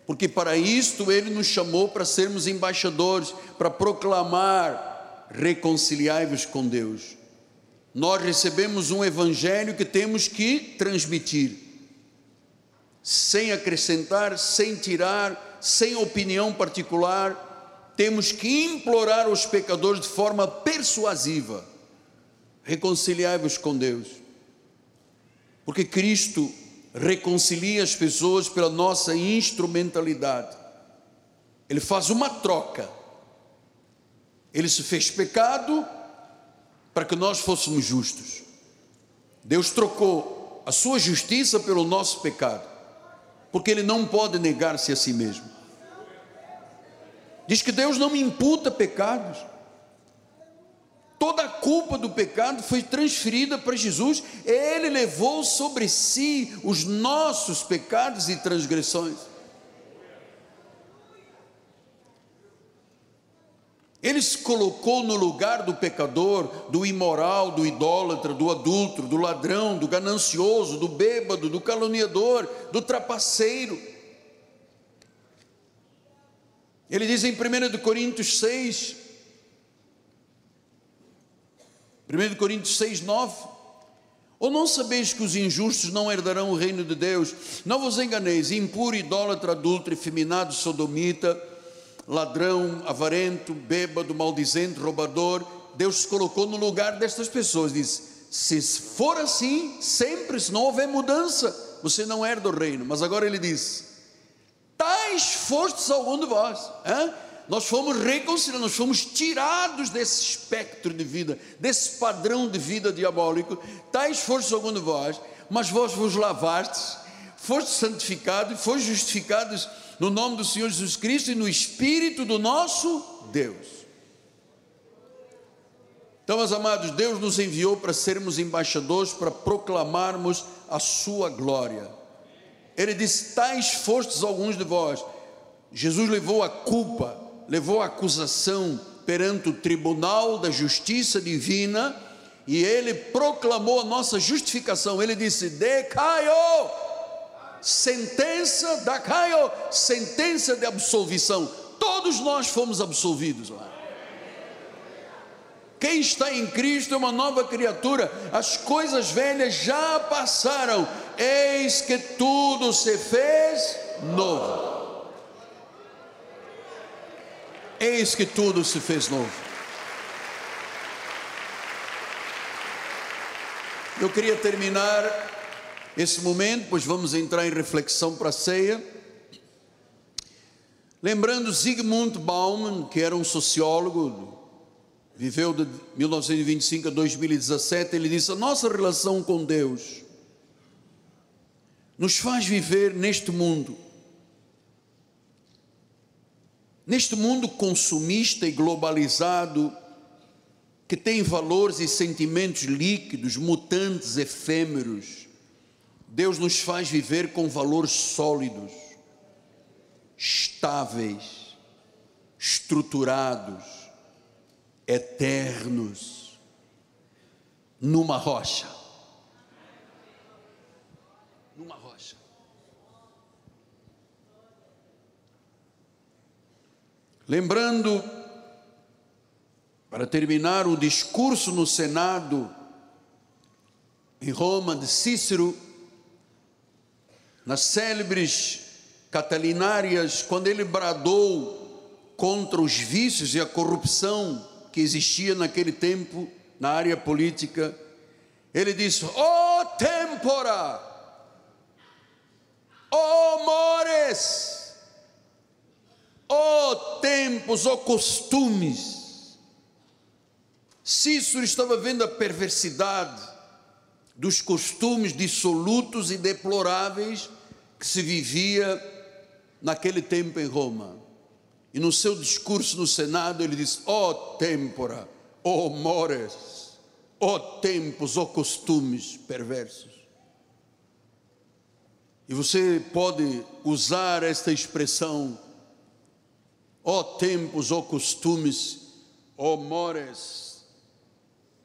Porque para isto ele nos chamou para sermos embaixadores, para proclamar reconciliai-vos com Deus. Nós recebemos um evangelho que temos que transmitir, sem acrescentar, sem tirar, sem opinião particular, temos que implorar aos pecadores de forma persuasiva: reconciliai-vos com Deus. Porque Cristo reconcilia as pessoas pela nossa instrumentalidade. Ele faz uma troca. Ele se fez pecado para que nós fôssemos justos. Deus trocou a sua justiça pelo nosso pecado, porque ele não pode negar-se a si mesmo. Diz que Deus não me imputa pecados. Toda a culpa do pecado foi transferida para Jesus. Ele levou sobre si os nossos pecados e transgressões. Ele se colocou no lugar do pecador, do imoral, do idólatra, do adúltero, do ladrão, do ganancioso, do bêbado, do caluniador, do trapaceiro. Ele diz em 1 Coríntios 6, 1 Coríntios 6, 9: Ou não sabeis que os injustos não herdarão o reino de Deus? Não vos enganeis, impuro, idólatra, adulto, efeminado, sodomita, ladrão, avarento, bêbado, maldizente, roubador, Deus se colocou no lugar destas pessoas, diz: se for assim, sempre, se não houver mudança, você não herda o reino. Mas agora ele diz: tais fostes algum de vós. Nós fomos reconciliados, nós fomos tirados desse espectro de vida, desse padrão de vida diabólico. Tais fostes algum de vós, mas vós vos lavastes, fostes santificados, fostes justificados no nome do Senhor Jesus Cristo e no Espírito do nosso Deus. Então, meus amados, Deus nos enviou para sermos embaixadores, para proclamarmos a Sua glória. Ele disse: Tais fostes alguns de vós. Jesus levou a culpa, levou a acusação perante o tribunal da justiça divina e ele proclamou a nossa justificação. Ele disse: Decaio, sentença da Caio, sentença de absolvição. Todos nós fomos absolvidos lá. Quem está em Cristo é uma nova criatura, as coisas velhas já passaram, eis que tudo se fez novo. Eis que tudo se fez novo. Eu queria terminar esse momento, pois vamos entrar em reflexão para a ceia. Lembrando Zygmunt Bauman, que era um sociólogo viveu de 1925 a 2017, ele disse: a nossa relação com Deus nos faz viver neste mundo Neste mundo consumista e globalizado, que tem valores e sentimentos líquidos, mutantes, efêmeros, Deus nos faz viver com valores sólidos, estáveis, estruturados, eternos, numa rocha. Lembrando, para terminar, o discurso no Senado, em Roma, de Cícero, nas célebres catalinárias, quando ele bradou contra os vícios e a corrupção que existia naquele tempo na área política, ele disse: "Oh tempora, oh mores, oh tempos, oh costumes". Cícero estava vendo a perversidade dos costumes dissolutos e deploráveis que se vivia naquele tempo em Roma. E no seu discurso no Senado ele diz: ó oh, tempora, ó oh, mores, ó oh, tempos, ó costumes perversos. E você pode usar esta expressão, ó tempos, ó costumes, ó mores,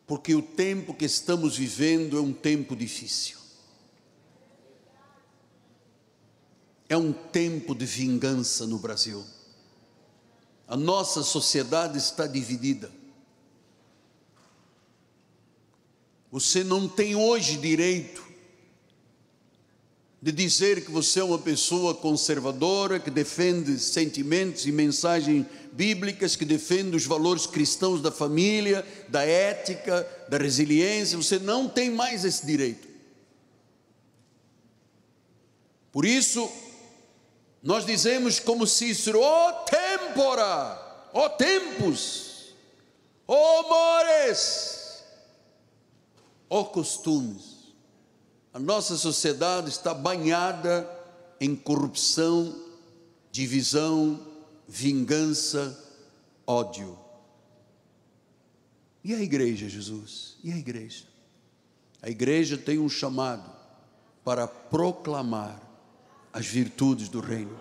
porque o tempo que estamos vivendo é um tempo difícil. É um tempo de vingança no Brasil. A nossa sociedade está dividida. Você não tem hoje direito de dizer que você é uma pessoa conservadora, que defende sentimentos e mensagens bíblicas, que defende os valores cristãos da família, da ética, da resiliência. Você não tem mais esse direito. Por isso, nós dizemos como Cícero: ó oh, tempora, ó oh, tempos, ó oh, mores, ó costumes. A nossa sociedade está banhada em corrupção, divisão, vingança, ódio. E a igreja, Jesus? E a igreja? A igreja tem um chamado para proclamar as virtudes do reino.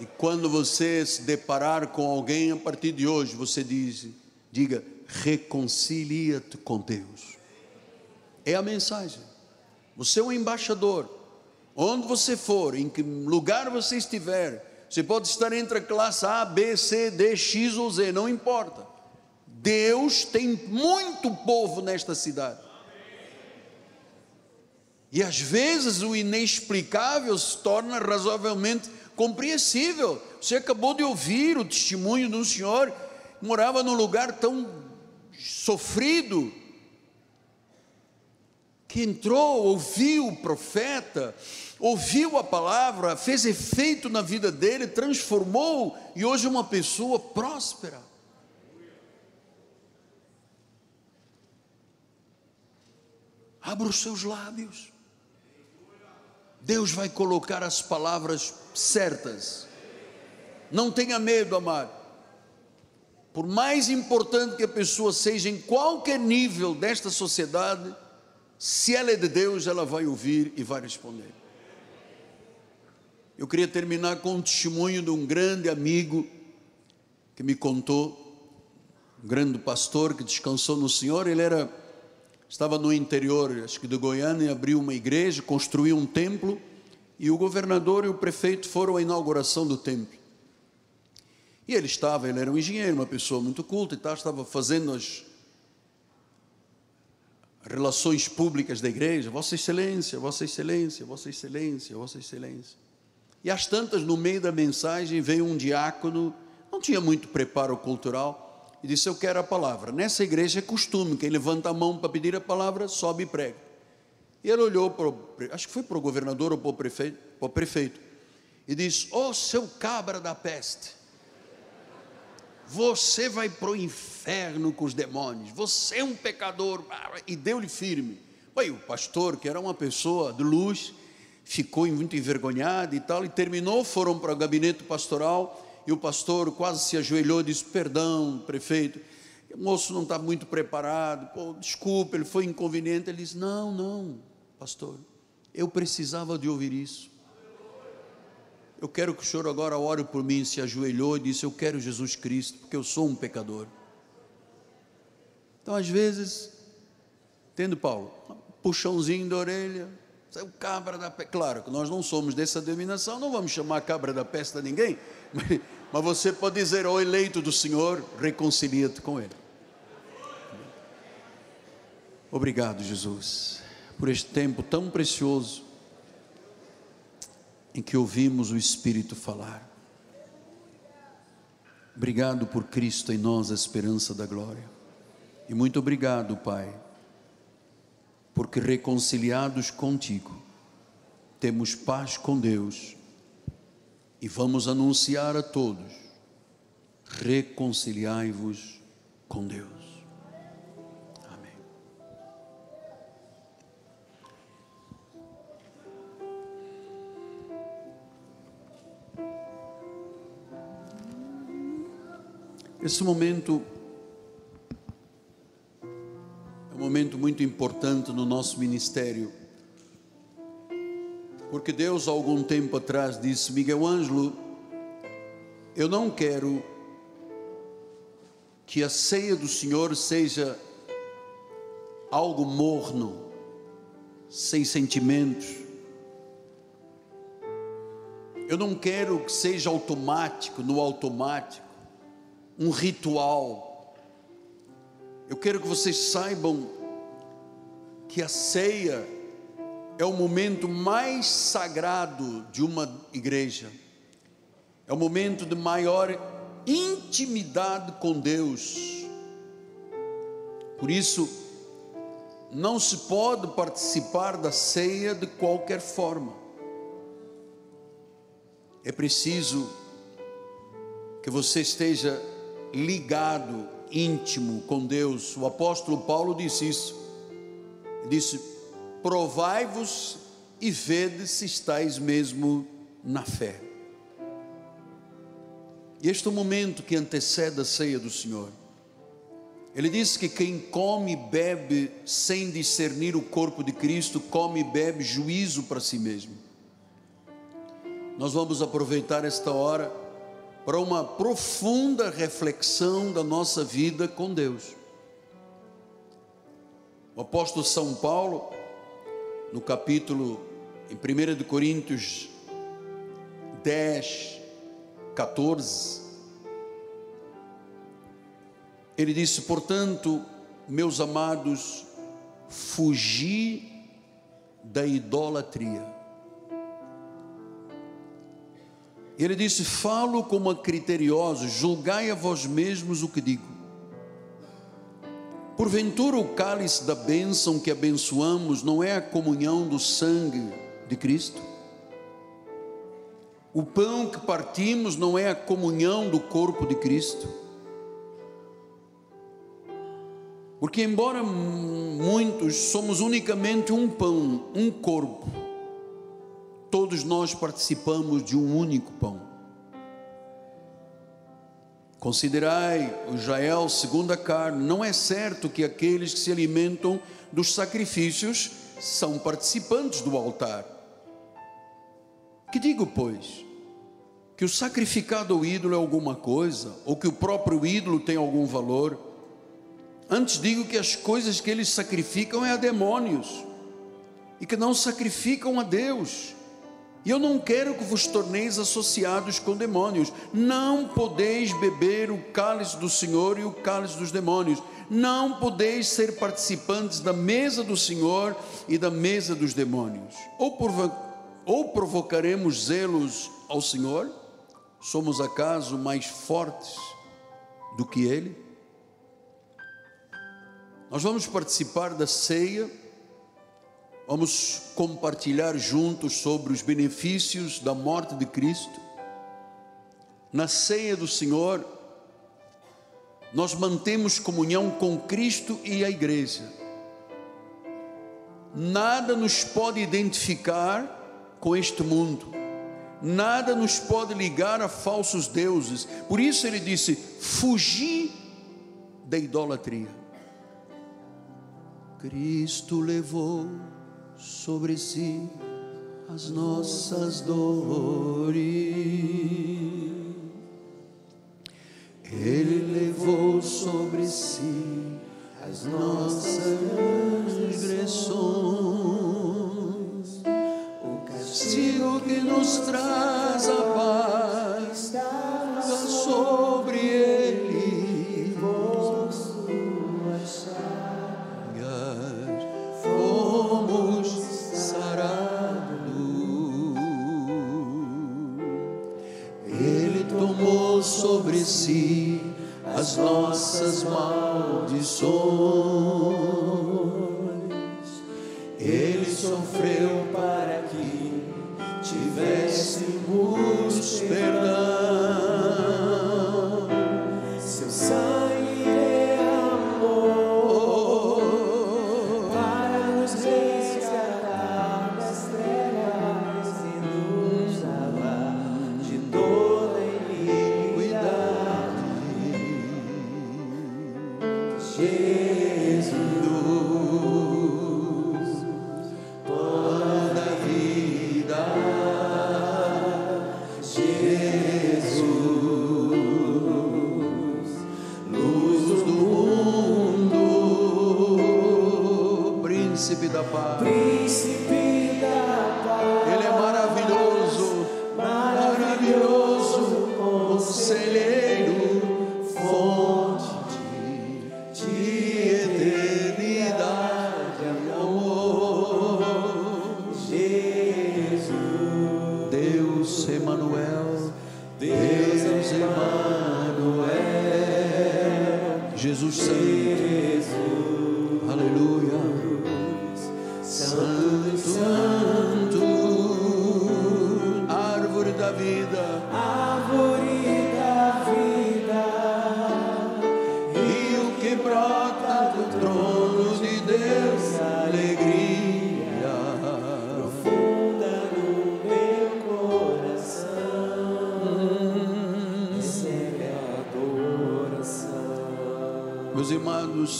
E quando você se deparar com alguém a partir de hoje, você diz, diga, reconcilia-te com Deus. É a mensagem. Você é um embaixador. Onde você for, em que lugar você estiver, você pode estar entre a classe A, B, C, D, X ou Z, não importa. Deus tem muito povo nesta cidade. E às vezes o inexplicável se torna razoavelmente compreensível. Você acabou de ouvir o testemunho de um senhor que morava num lugar tão sofrido, que entrou, ouviu o profeta, ouviu a palavra, fez efeito na vida dele, transformou e hoje é uma pessoa próspera. Abra os seus lábios. Deus vai colocar as palavras certas. Não tenha medo, amado. Por mais importante que a pessoa seja em qualquer nível desta sociedade, se ela é de Deus, ela vai ouvir e vai responder. Eu queria terminar com um testemunho de um grande amigo que me contou, um grande pastor que descansou no Senhor. Ele era, estava no interior, acho que de Goiânia, abriu uma igreja, construiu um templo e o governador e o prefeito foram à inauguração do templo. E ele estava, ele era um engenheiro, uma pessoa muito culta e tal, estava fazendo as relações públicas da igreja, Vossa Excelência, Vossa Excelência, Vossa Excelência, Vossa Excelência. E às tantas, no meio da mensagem, veio um diácono, não tinha muito preparo cultural, e disse: Eu quero a palavra. Nessa igreja é costume, quem levanta a mão para pedir a palavra, sobe e prega. E ele olhou para o, acho que foi para o governador ou para o prefeito, para o prefeito e disse: Ó oh, seu cabra da peste, você vai para o inferno com os demônios, você é um pecador, e deu-lhe firme. Aí o pastor, que era uma pessoa de luz, ficou muito envergonhada e tal, e terminou, foram para o gabinete pastoral, e o pastor quase se ajoelhou e disse: Perdão, prefeito, o moço não está muito preparado, pô, desculpa, ele foi inconveniente. Ele disse: Não, não, pastor, eu precisava de ouvir isso. Eu quero que o senhor agora ore por mim. Se ajoelhou e disse: Eu quero Jesus Cristo, porque eu sou um pecador. Então, às vezes, tendo Paulo, puxãozinho da orelha, o cabra da peste. Claro que nós não somos dessa denominação, não vamos chamar cabra da peste a ninguém, mas você pode dizer ao eleito do Senhor: reconcilia-te com Ele. Obrigado, Jesus, por este tempo tão precioso em que ouvimos o Espírito falar. Obrigado por Cristo em nós, a esperança da glória. E muito obrigado, Pai porque reconciliados contigo, temos paz com Deus e vamos anunciar a todos: reconciliai-vos com Deus. Esse momento momento muito importante no nosso ministério. Porque Deus, algum tempo atrás, disse: Miguel Ângelo, eu não quero que a ceia do Senhor seja algo morno, sem sentimentos. Eu não quero que seja automático, no automático, um ritual eu quero que vocês saibam que a ceia é o momento mais sagrado de uma igreja, é o momento de maior intimidade com Deus. Por isso, não se pode participar da ceia de qualquer forma. É preciso que você esteja ligado íntimo com Deus. O apóstolo Paulo disse isso. Ele disse: Provai-vos e vede se estáis mesmo na fé. E este é o momento que antecede a ceia do Senhor. Ele disse que quem come e bebe sem discernir o corpo de Cristo, come e bebe juízo para si mesmo. Nós vamos aproveitar esta hora para uma profunda reflexão da nossa vida com Deus. O apóstolo São Paulo, no capítulo, em 1 de Coríntios 10, 14, ele disse: Portanto, meus amados, fugi da idolatria. Ele disse: Falo como a criteriosos, julgai a vós mesmos o que digo. Porventura o cálice da bênção que abençoamos não é a comunhão do sangue de Cristo? O pão que partimos não é a comunhão do corpo de Cristo? Porque, embora muitos somos unicamente um pão, um corpo, todos nós participamos de um único pão. Considerai Israel segundo a carne, não é certo que aqueles que se alimentam dos sacrifícios são participantes do altar. Que digo, pois, que o sacrificado ao ídolo é alguma coisa, ou que o próprio ídolo tem algum valor. Antes digo que as coisas que eles sacrificam é a demônios, e que não sacrificam a Deus. E eu não quero que vos torneis associados com demônios. Não podeis beber o cálice do Senhor e o cálice dos demônios. Não podeis ser participantes da mesa do Senhor e da mesa dos demônios. Ou, provo ou provocaremos zelos ao Senhor? Somos acaso mais fortes do que Ele? Nós vamos participar da ceia Vamos compartilhar juntos sobre os benefícios da morte de Cristo. Na ceia do Senhor, nós mantemos comunhão com Cristo e a igreja. Nada nos pode identificar com este mundo. Nada nos pode ligar a falsos deuses. Por isso ele disse: fugir da idolatria. Cristo levou sobre si as nossas dores. Ele levou sobre si as nossas regressões. O castigo que nos traz a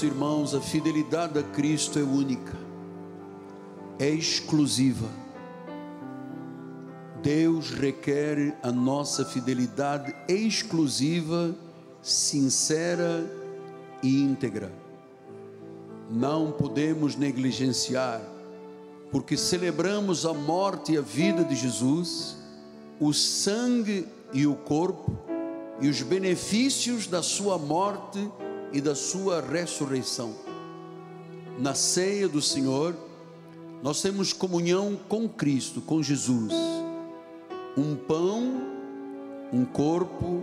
irmãos, a fidelidade a Cristo é única, é exclusiva. Deus requer a nossa fidelidade exclusiva, sincera e íntegra. Não podemos negligenciar, porque celebramos a morte e a vida de Jesus, o sangue e o corpo e os benefícios da sua morte e da sua ressurreição. Na ceia do Senhor, nós temos comunhão com Cristo, com Jesus. Um pão, um corpo,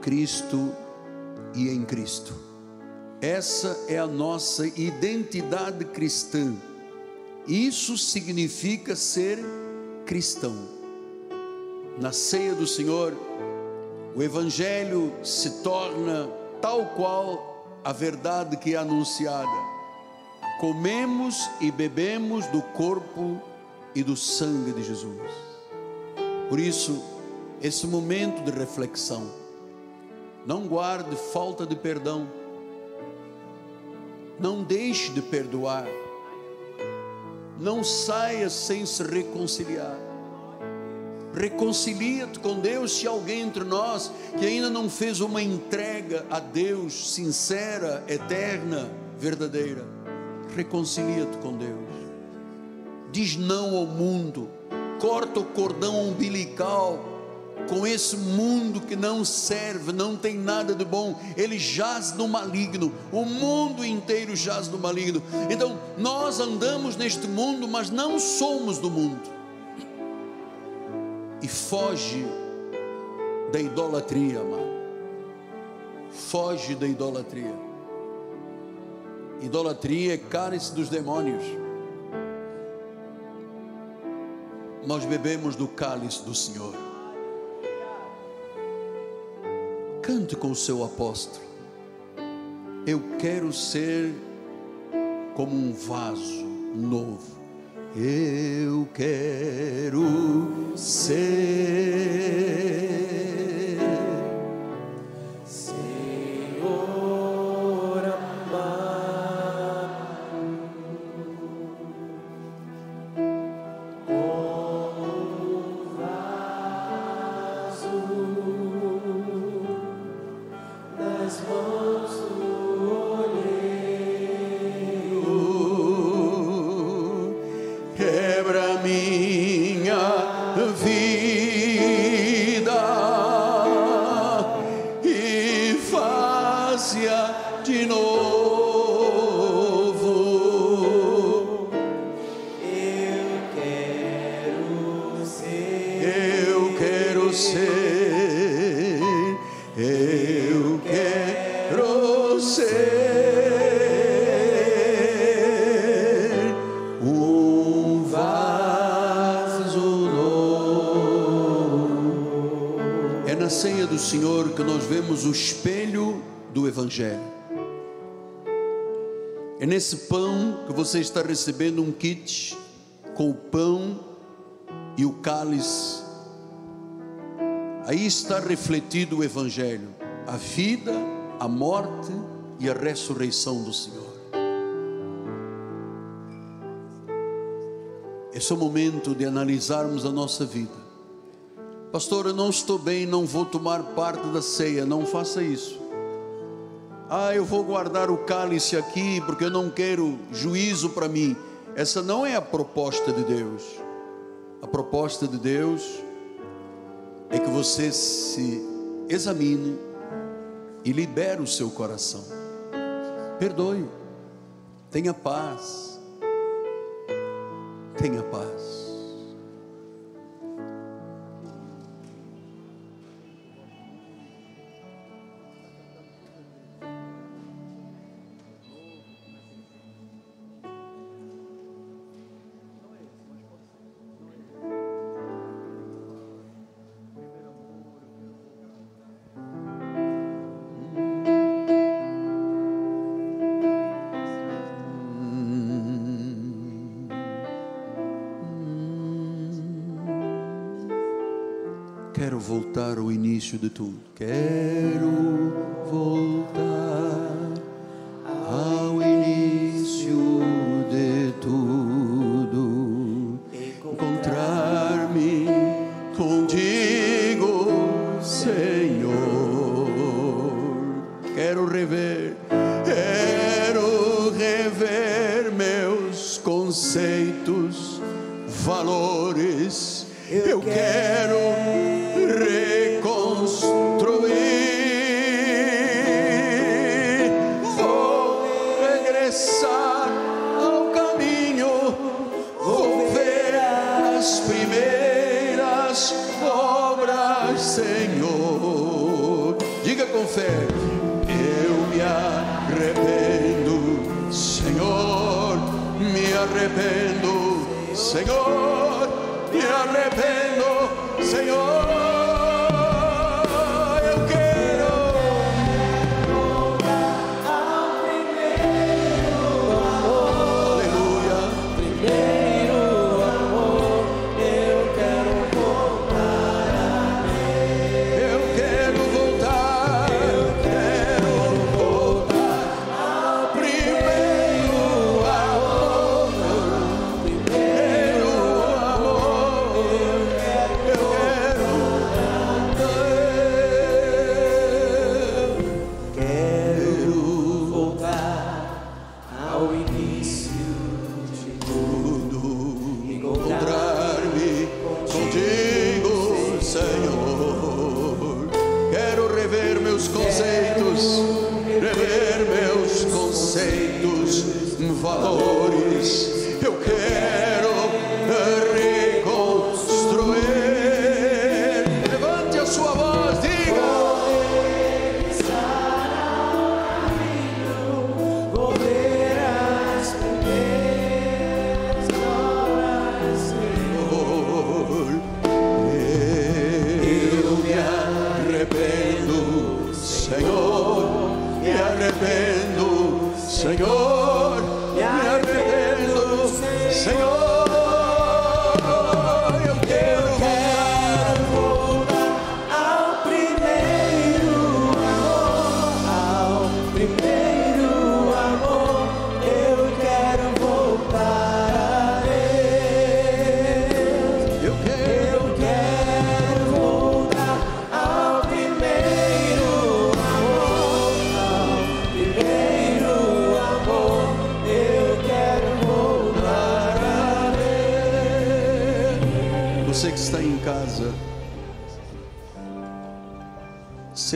Cristo e em Cristo. Essa é a nossa identidade cristã. Isso significa ser cristão. Na ceia do Senhor, o Evangelho se torna tal qual a verdade que é anunciada. Comemos e bebemos do corpo e do sangue de Jesus. Por isso, esse momento de reflexão, não guarde falta de perdão, não deixe de perdoar, não saia sem se reconciliar. Reconcilia-te com Deus se alguém entre nós que ainda não fez uma entrega a Deus sincera, eterna, verdadeira. Reconcilia-te com Deus. Diz não ao mundo. Corta o cordão umbilical com esse mundo que não serve, não tem nada de bom, ele jaz no maligno, o mundo inteiro jaz no maligno. Então, nós andamos neste mundo, mas não somos do mundo e foge da idolatria, amado. Foge da idolatria. Idolatria é cálice dos demônios. Nós bebemos do cálice do Senhor. Cante com o seu apóstolo. Eu quero ser como um vaso novo. Eu quero ser. Nesse pão que você está recebendo um kit com o pão e o cálice. Aí está refletido o Evangelho, a vida, a morte e a ressurreição do Senhor. Esse é o momento de analisarmos a nossa vida. Pastor, eu não estou bem, não vou tomar parte da ceia. Não faça isso. Ah, eu vou guardar o cálice aqui porque eu não quero juízo para mim. Essa não é a proposta de Deus. A proposta de Deus é que você se examine e libere o seu coração. Perdoe. Tenha paz. Tenha paz. Voltar ao início de tudo. Quero Eu quero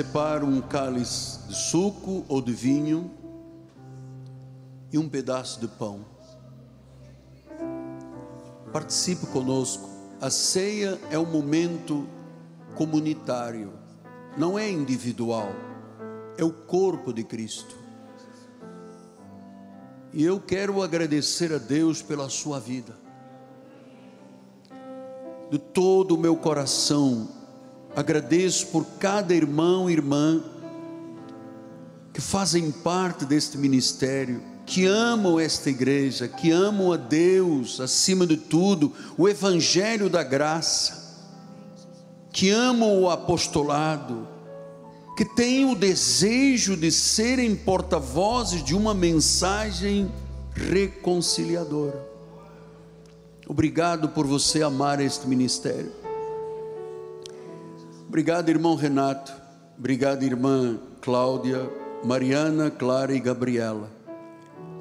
separa um cálice de suco ou de vinho e um pedaço de pão. Participe conosco. A ceia é um momento comunitário, não é individual, é o corpo de Cristo. E eu quero agradecer a Deus pela sua vida. De todo o meu coração, agradeço por cada irmão e irmã que fazem parte deste ministério, que amam esta igreja, que amam a Deus acima de tudo, o Evangelho da graça, que amam o apostolado, que têm o desejo de serem porta-vozes de uma mensagem reconciliadora. Obrigado por você amar este ministério. Obrigado, irmão Renato. Obrigado, irmã Cláudia, Mariana, Clara e Gabriela,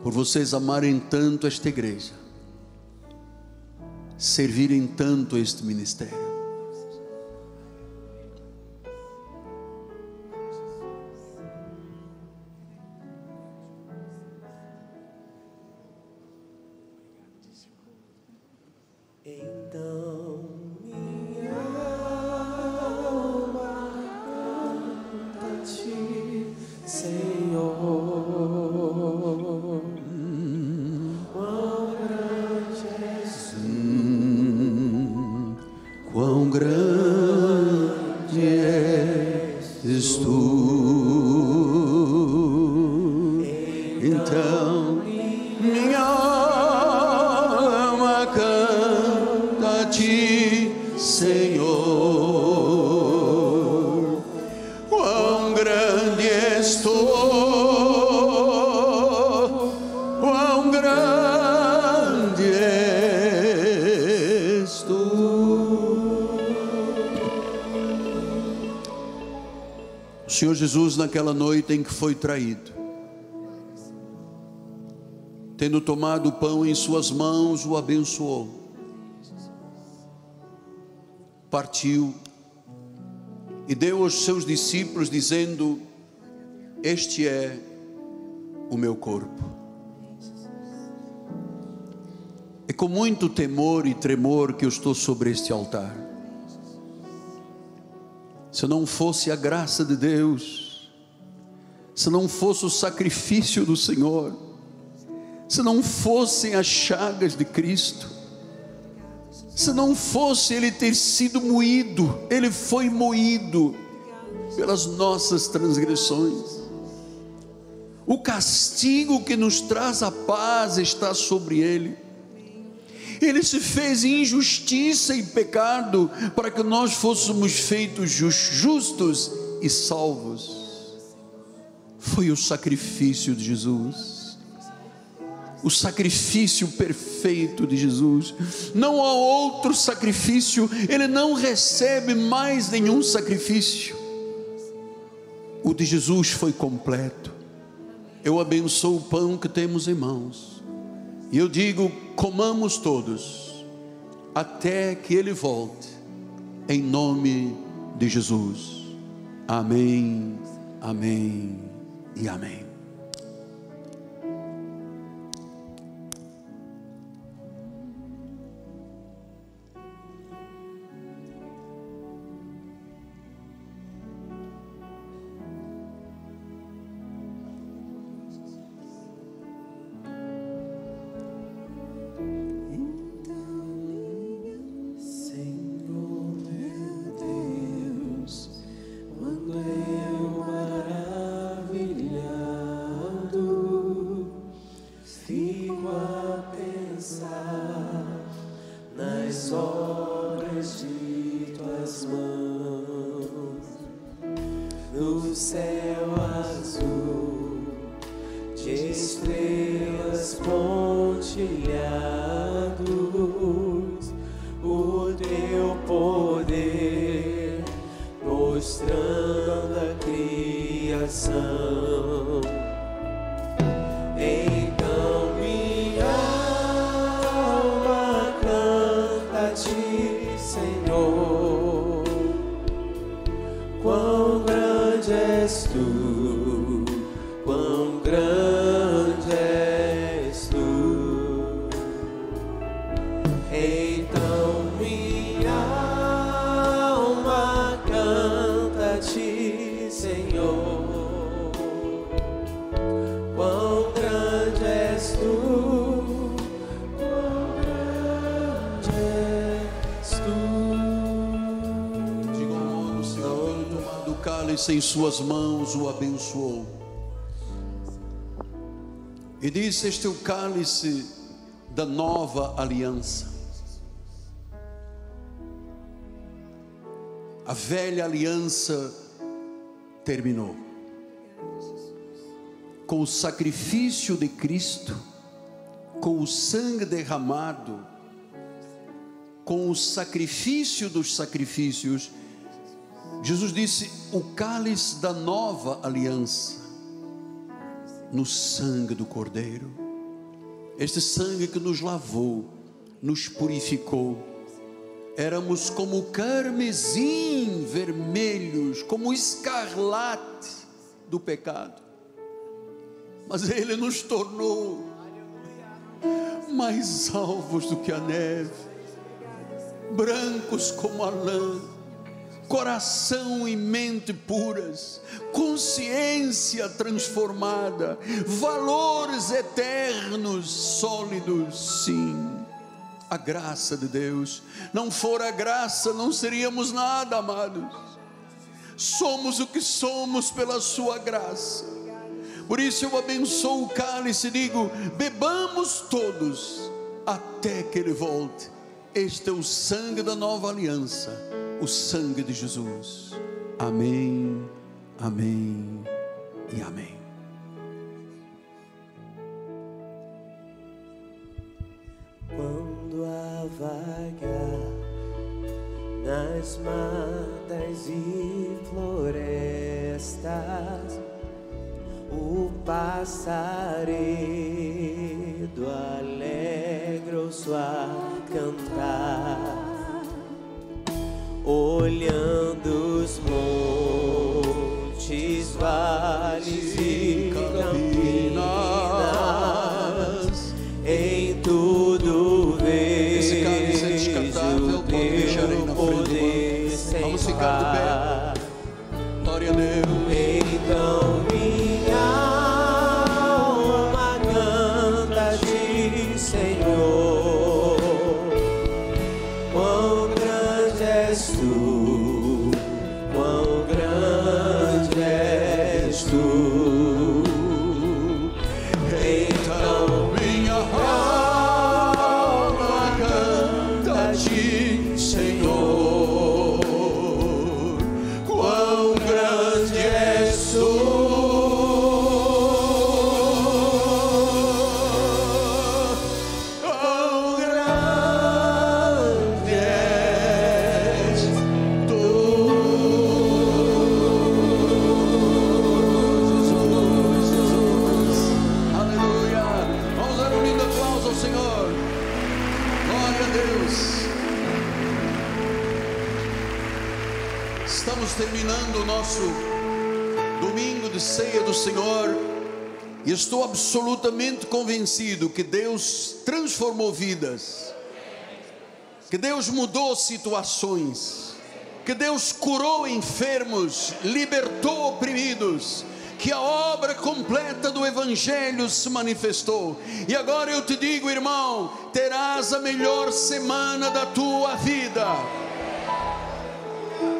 por vocês amarem tanto esta igreja, servirem tanto este ministério. Jesus, naquela noite em que foi traído, tendo tomado o pão em suas mãos, o abençoou, partiu e deu aos seus discípulos, dizendo: Este é o meu corpo. É com muito temor e tremor que eu estou sobre este altar. Se não fosse a graça de Deus, se não fosse o sacrifício do Senhor, se não fossem as chagas de Cristo, se não fosse Ele ter sido moído, Ele foi moído pelas nossas transgressões. O castigo que nos traz a paz está sobre Ele. Ele se fez injustiça e pecado para que nós fôssemos feitos justos e salvos. Foi o sacrifício de Jesus. O sacrifício perfeito de Jesus. Não há outro sacrifício, ele não recebe mais nenhum sacrifício. O de Jesus foi completo. Eu abençoo o pão que temos em mãos. E eu digo: comamos todos, até que Ele volte, em nome de Jesus. Amém, amém e amém. Suas mãos, o abençoou. E disse: Este é o cálice da nova aliança. A velha aliança terminou. Com o sacrifício de Cristo, com o sangue derramado, com o sacrifício dos sacrifícios, Jesus disse: o cálice da nova aliança, no sangue do Cordeiro, este sangue que nos lavou, nos purificou, éramos como carmesim vermelhos, como escarlate do pecado, mas Ele nos tornou mais alvos do que a neve, brancos como a lã, coração e mente puras, consciência transformada, valores eternos, sólidos, sim. A graça de Deus, não for a graça, não seríamos nada, amados. Somos o que somos pela Sua graça. Por isso eu abençoo o cálice e digo: bebamos todos até que Ele volte. Este é o sangue da nova aliança, o sangue de Jesus. Amém, amém e amém. Quando a vagar nas matas e florestas, o passaredo alegra-se a cantar, olhando os montes, vales estou absolutamente convencido que Deus transformou vidas, que Deus mudou situações, que Deus curou enfermos, libertou oprimidos, que a obra completa do Evangelho se manifestou. E agora eu te digo, irmão, terás a melhor semana da tua vida.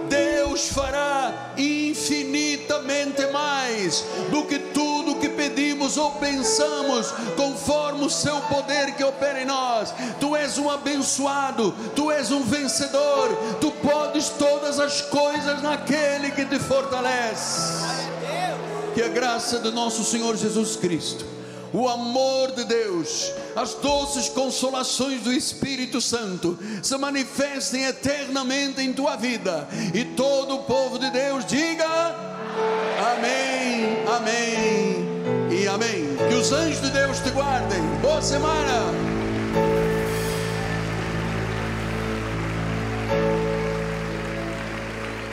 Deus fará infinitamente mais do que que pedimos ou pensamos, conforme o seu poder que opera em nós. Tu és um abençoado, tu és um vencedor, tu podes todas as coisas naquele que te fortalece. Que a graça do nosso Senhor Jesus Cristo o amor de Deus, as doces consolações do Espírito Santo se manifestem eternamente em tua vida. E todo o povo de Deus diga: Amém, Amém Amém. Que os anjos de Deus te guardem. Boa semana.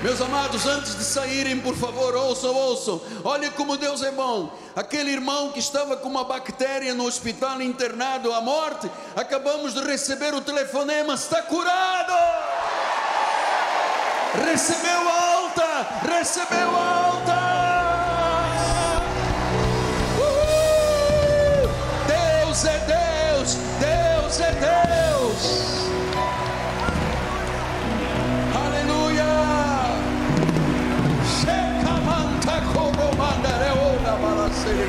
Meus amados, antes de saírem, por favor, ouçam, ouçam. Olha como Deus é bom. Aquele irmão que estava com uma bactéria no hospital internado à morte, acabamos de receber o telefonema, está curado. Recebeu alta, recebeu alta. Deus é Deus, Deus é Deus. Aleluia. Checa manta como mandaré ora para ser